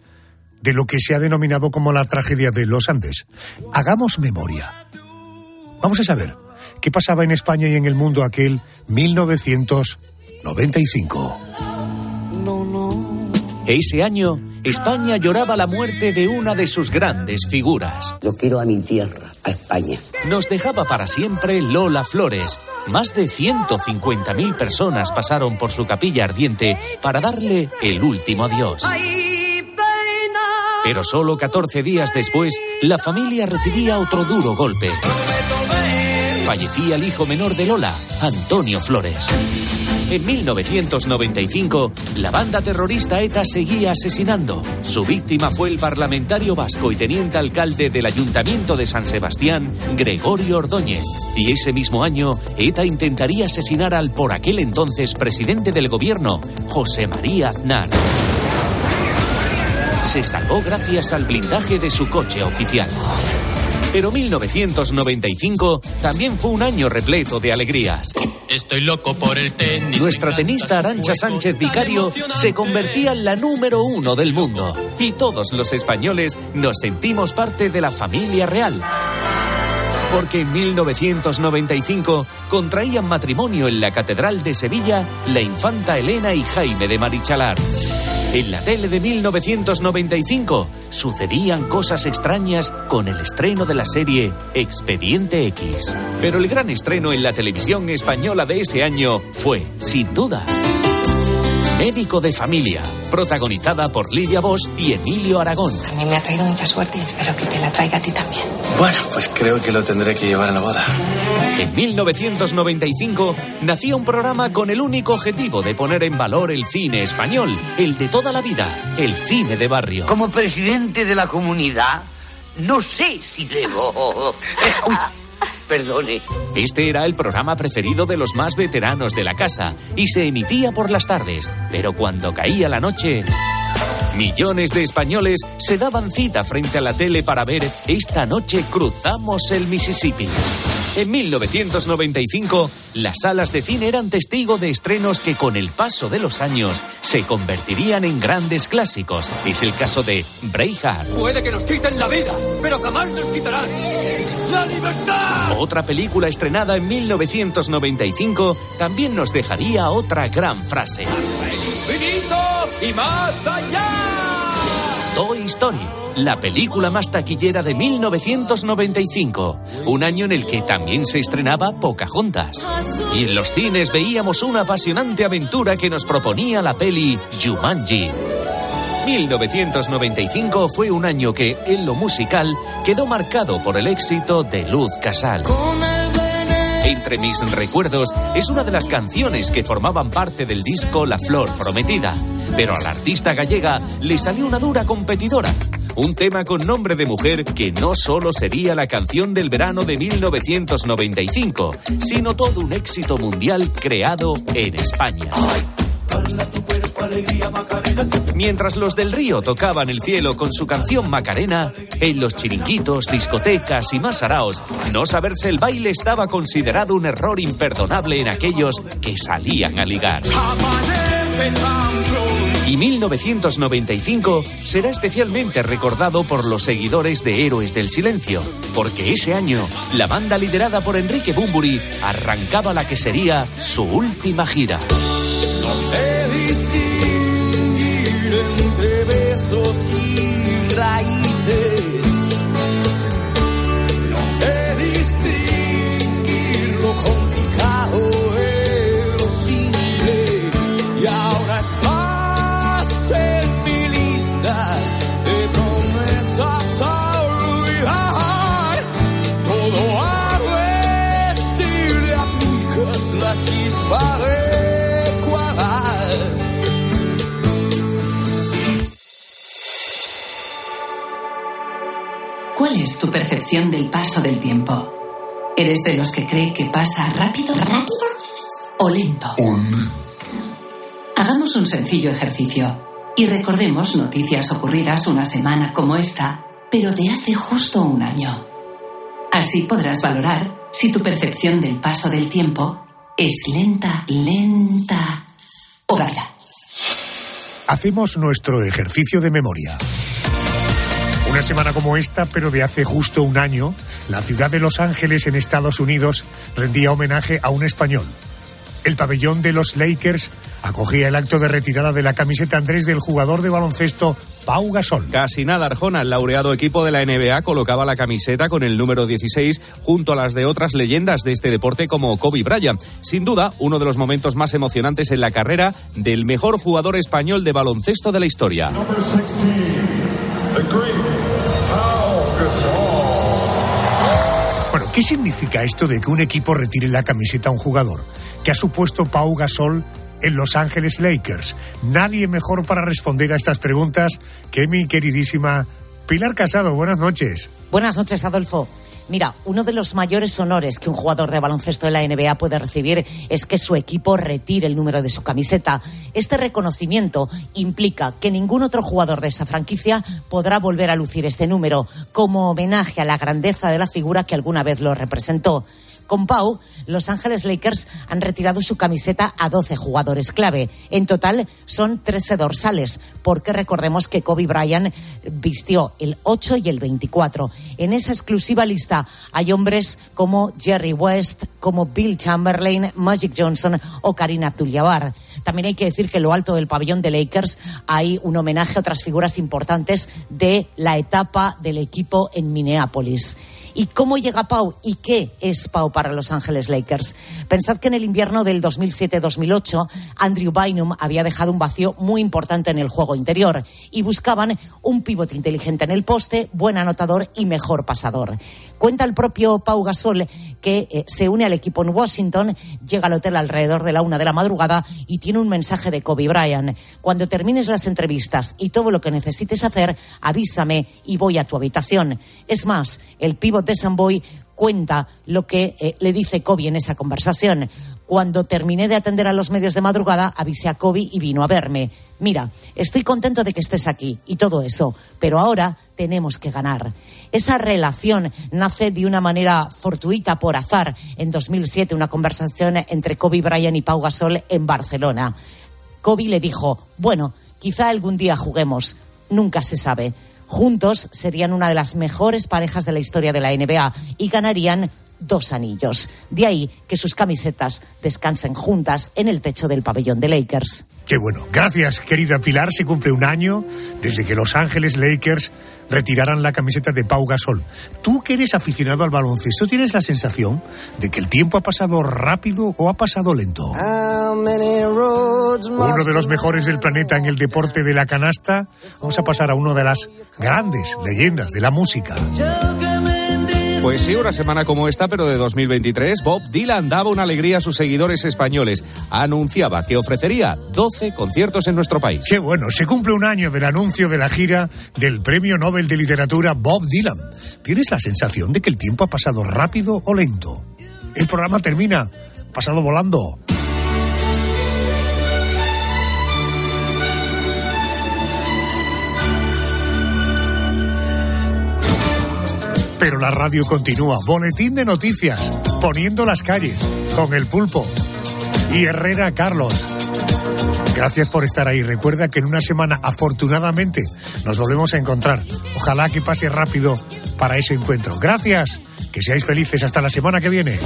de lo que se ha denominado como la tragedia de los Andes. Hagamos memoria. Vamos a saber qué pasaba en España y en el mundo aquel 1995. Ese año, España lloraba la muerte de una de sus grandes figuras. Yo quiero a mi tierra España. Nos dejaba para siempre Lola Flores. Más de 150.000 personas pasaron por su capilla ardiente para darle el último adiós. Pero solo 14 días después, la familia recibía otro duro golpe. Fallecía el hijo menor de Lola, Antonio Flores. En 1995, la banda terrorista ETA seguía asesinando. Su víctima fue el parlamentario vasco y teniente alcalde del Ayuntamiento de San Sebastián, Gregorio Ordóñez. Y ese mismo año, ETA intentaría asesinar al por aquel entonces presidente del gobierno, José María Aznar. Se salvó gracias al blindaje de su coche oficial. Pero 1995 también fue un año repleto de alegrías. Estoy loco por el tenis. Nuestra tenista Arancha Sánchez Vicario se convertía en la número uno del mundo. Y todos los españoles nos sentimos parte de la familia real. Porque en 1995 contraían matrimonio en la Catedral de Sevilla la infanta Elena y Jaime de Marichalar. En la tele de 1995 sucedían cosas extrañas con el estreno de la serie Expediente X. Pero el gran estreno en la televisión española de ese año fue, sin duda, Médico de Familia, protagonizada por Lidia Bosch y Emilio Aragón. A mí me ha traído mucha suerte y espero que te la traiga a ti también. Bueno, pues creo que lo tendré que llevar a la boda. En 1995 nacía un programa con el único objetivo de poner en valor el cine español, el de toda la vida, el cine de barrio. Como presidente de la comunidad, no sé si debo... Perdone. Este era el programa preferido de los más veteranos de la casa y se emitía por las tardes, pero cuando caía la noche... Millones de españoles se daban cita frente a la tele para ver Esta noche cruzamos el Mississippi. En 1995, las salas de cine eran testigo de estrenos que con el paso de los años se convertirían en grandes clásicos. Es el caso de Braveheart. Puede que nos quiten la vida, pero jamás nos quitarán la libertad. Otra película estrenada en 1995 también nos dejaría otra gran frase. ¡Infinito y más allá! Toy Story, la película más taquillera de 1995, un año en el que también se estrenaba Pocahontas. Y en los cines veíamos una apasionante aventura que nos proponía la peli Jumanji. 1995 fue un año que, en lo musical, quedó marcado por el éxito de Luz Casal. Entre mis recuerdos es una de las canciones que formaban parte del disco La Flor Prometida. Pero a la artista gallega le salió una dura competidora. Un tema con nombre de mujer que no solo sería la canción del verano de 1995, sino todo un éxito mundial creado en España. Mientras los del Río tocaban el cielo con su canción Macarena, en los chiringuitos, discotecas y más araos, no saberse el baile estaba considerado un error imperdonable en aquellos que salían a ligar. Y 1995 será especialmente recordado por los seguidores de Héroes del Silencio, porque ese año la banda liderada por Enrique Bumburi arrancaba la que sería su última gira. No sé distinguir entre besos y raíces. ¿Cuál es tu percepción del paso del tiempo? ¿Eres de los que cree que pasa rápido? ¿Rápido? ¿O lento? Hagamos un sencillo ejercicio y recordemos noticias ocurridas una semana como esta, pero de hace justo un año. Así podrás valorar si tu percepción del paso del tiempo es lenta, lenta o. Hacemos nuestro ejercicio de memoria. Una semana como esta, pero de hace justo un año, la ciudad de Los Ángeles en Estados Unidos rendía homenaje a un español. El pabellón de los Lakers acogía el acto de retirada de la camiseta Andrés del jugador de baloncesto Pau Gasol. Casi nada, Arjona, el laureado equipo de la NBA, colocaba la camiseta con el número 16 junto a las de otras leyendas de este deporte como Kobe Bryant. Sin duda, uno de los momentos más emocionantes en la carrera del mejor jugador español de baloncesto de la historia. Bueno, ¿Qué significa esto de que un equipo retire la camiseta a un jugador? ¿Qué ha supuesto Pau Gasol en Los Ángeles Lakers? Nadie mejor para responder a estas preguntas que mi queridísima Pilar Casado. Buenas noches. Buenas noches, Adolfo. Mira, uno de los mayores honores que un jugador de baloncesto de la NBA puede recibir es que su equipo retire el número de su camiseta. Este reconocimiento implica que ningún otro jugador de esa franquicia podrá volver a lucir este número como homenaje a la grandeza de la figura que alguna vez lo representó. Con Pau, los Ángeles Lakers han retirado su camiseta a 12 jugadores clave. En total son 13 dorsales, porque recordemos que Kobe Bryant vistió el 8 y el 24. En esa exclusiva lista hay hombres como Jerry West, como Bill Chamberlain, Magic Johnson o Karina Abdul-Jabbar. También hay que decir que en lo alto del pabellón de Lakers hay un homenaje a otras figuras importantes de la etapa del equipo en Minneapolis. ¿Y cómo llega Pau? ¿Y qué es Pau para Los Ángeles Lakers? Pensad que en el invierno del 2007-2008 Andrew Bynum había dejado un vacío muy importante en el juego interior y buscaban un pivote inteligente en el poste, buen anotador y mejor pasador. Cuenta el propio Pau Gasol que eh, se une al equipo en Washington, llega al hotel alrededor de la una de la madrugada y tiene un mensaje de Kobe Bryant. Cuando termines las entrevistas y todo lo que necesites hacer, avísame y voy a tu habitación. Es más, el pívot de Samboy cuenta lo que eh, le dice Kobe en esa conversación. Cuando terminé de atender a los medios de madrugada, avisé a Kobe y vino a verme. Mira, estoy contento de que estés aquí y todo eso, pero ahora tenemos que ganar. Esa relación nace de una manera fortuita por azar. En 2007, una conversación entre Kobe Bryant y Pau Gasol en Barcelona. Kobe le dijo, bueno, quizá algún día juguemos. Nunca se sabe. Juntos serían una de las mejores parejas de la historia de la NBA y ganarían dos anillos. De ahí que sus camisetas descansen juntas en el techo del pabellón de Lakers. Qué bueno. Gracias, querida Pilar. Se cumple un año desde que Los Ángeles Lakers retiraran la camiseta de Pau Gasol. Tú que eres aficionado al baloncesto, ¿tienes la sensación de que el tiempo ha pasado rápido o ha pasado lento? Uno de los mejores del planeta en el deporte de la canasta. Vamos a pasar a una de las grandes leyendas de la música. Pues sí, una semana como esta, pero de 2023, Bob Dylan daba una alegría a sus seguidores españoles. Anunciaba que ofrecería 12 conciertos en nuestro país. Qué bueno, se cumple un año del anuncio de la gira del Premio Nobel de Literatura Bob Dylan. ¿Tienes la sensación de que el tiempo ha pasado rápido o lento? El programa termina, pasado volando. Pero la radio continúa. Boletín de noticias, poniendo las calles, con el pulpo. Y Herrera Carlos. Gracias por estar ahí. Recuerda que en una semana, afortunadamente, nos volvemos a encontrar. Ojalá que pase rápido para ese encuentro. Gracias. Que seáis felices. Hasta la semana que viene.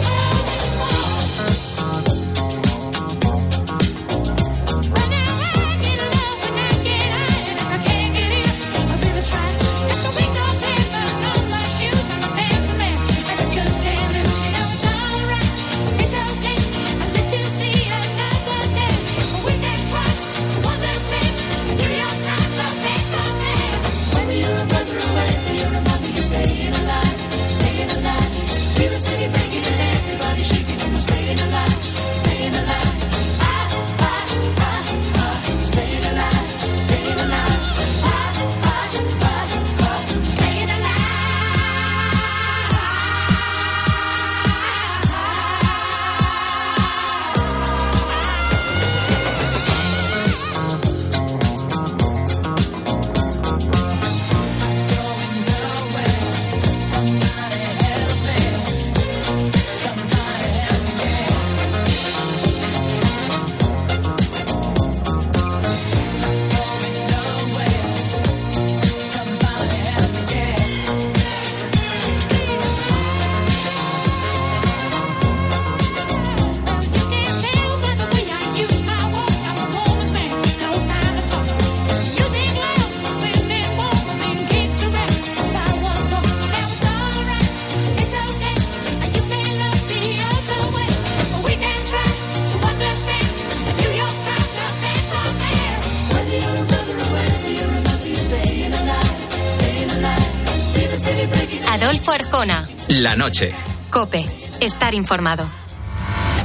Noche. Cope, estar informado.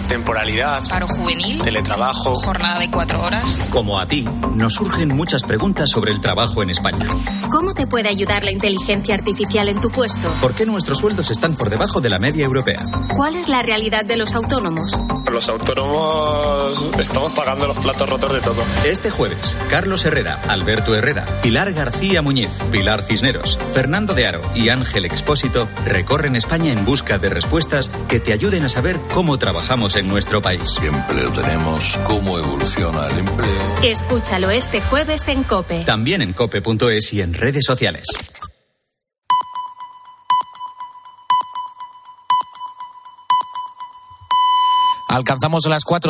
Temporalidad. Paro juvenil. Teletrabajo. Jornada de cuatro horas. Como a ti, nos surgen muchas preguntas sobre el trabajo en España. ¿Cómo te puede ayudar la inteligencia artificial en tu puesto? ¿Por qué nuestros sueldos están por debajo de la media europea? ¿Cuál es la realidad de los autónomos? Los autónomos estamos pagando los platos rotos de todo. Este jueves, Carlos Herrera, Alberto Herrera, Pilar García Muñiz, Pilar Cisneros, Fernando de Aro y Ángel Expósito recorren España en busca de respuestas que te ayuden a saber cómo trabajamos en nuestro país. ¿Qué empleo tenemos? ¿Cómo evoluciona el empleo? Escúchalo este jueves en Cope. También en cope.es y en redes sociales. Alcanzamos las cuatro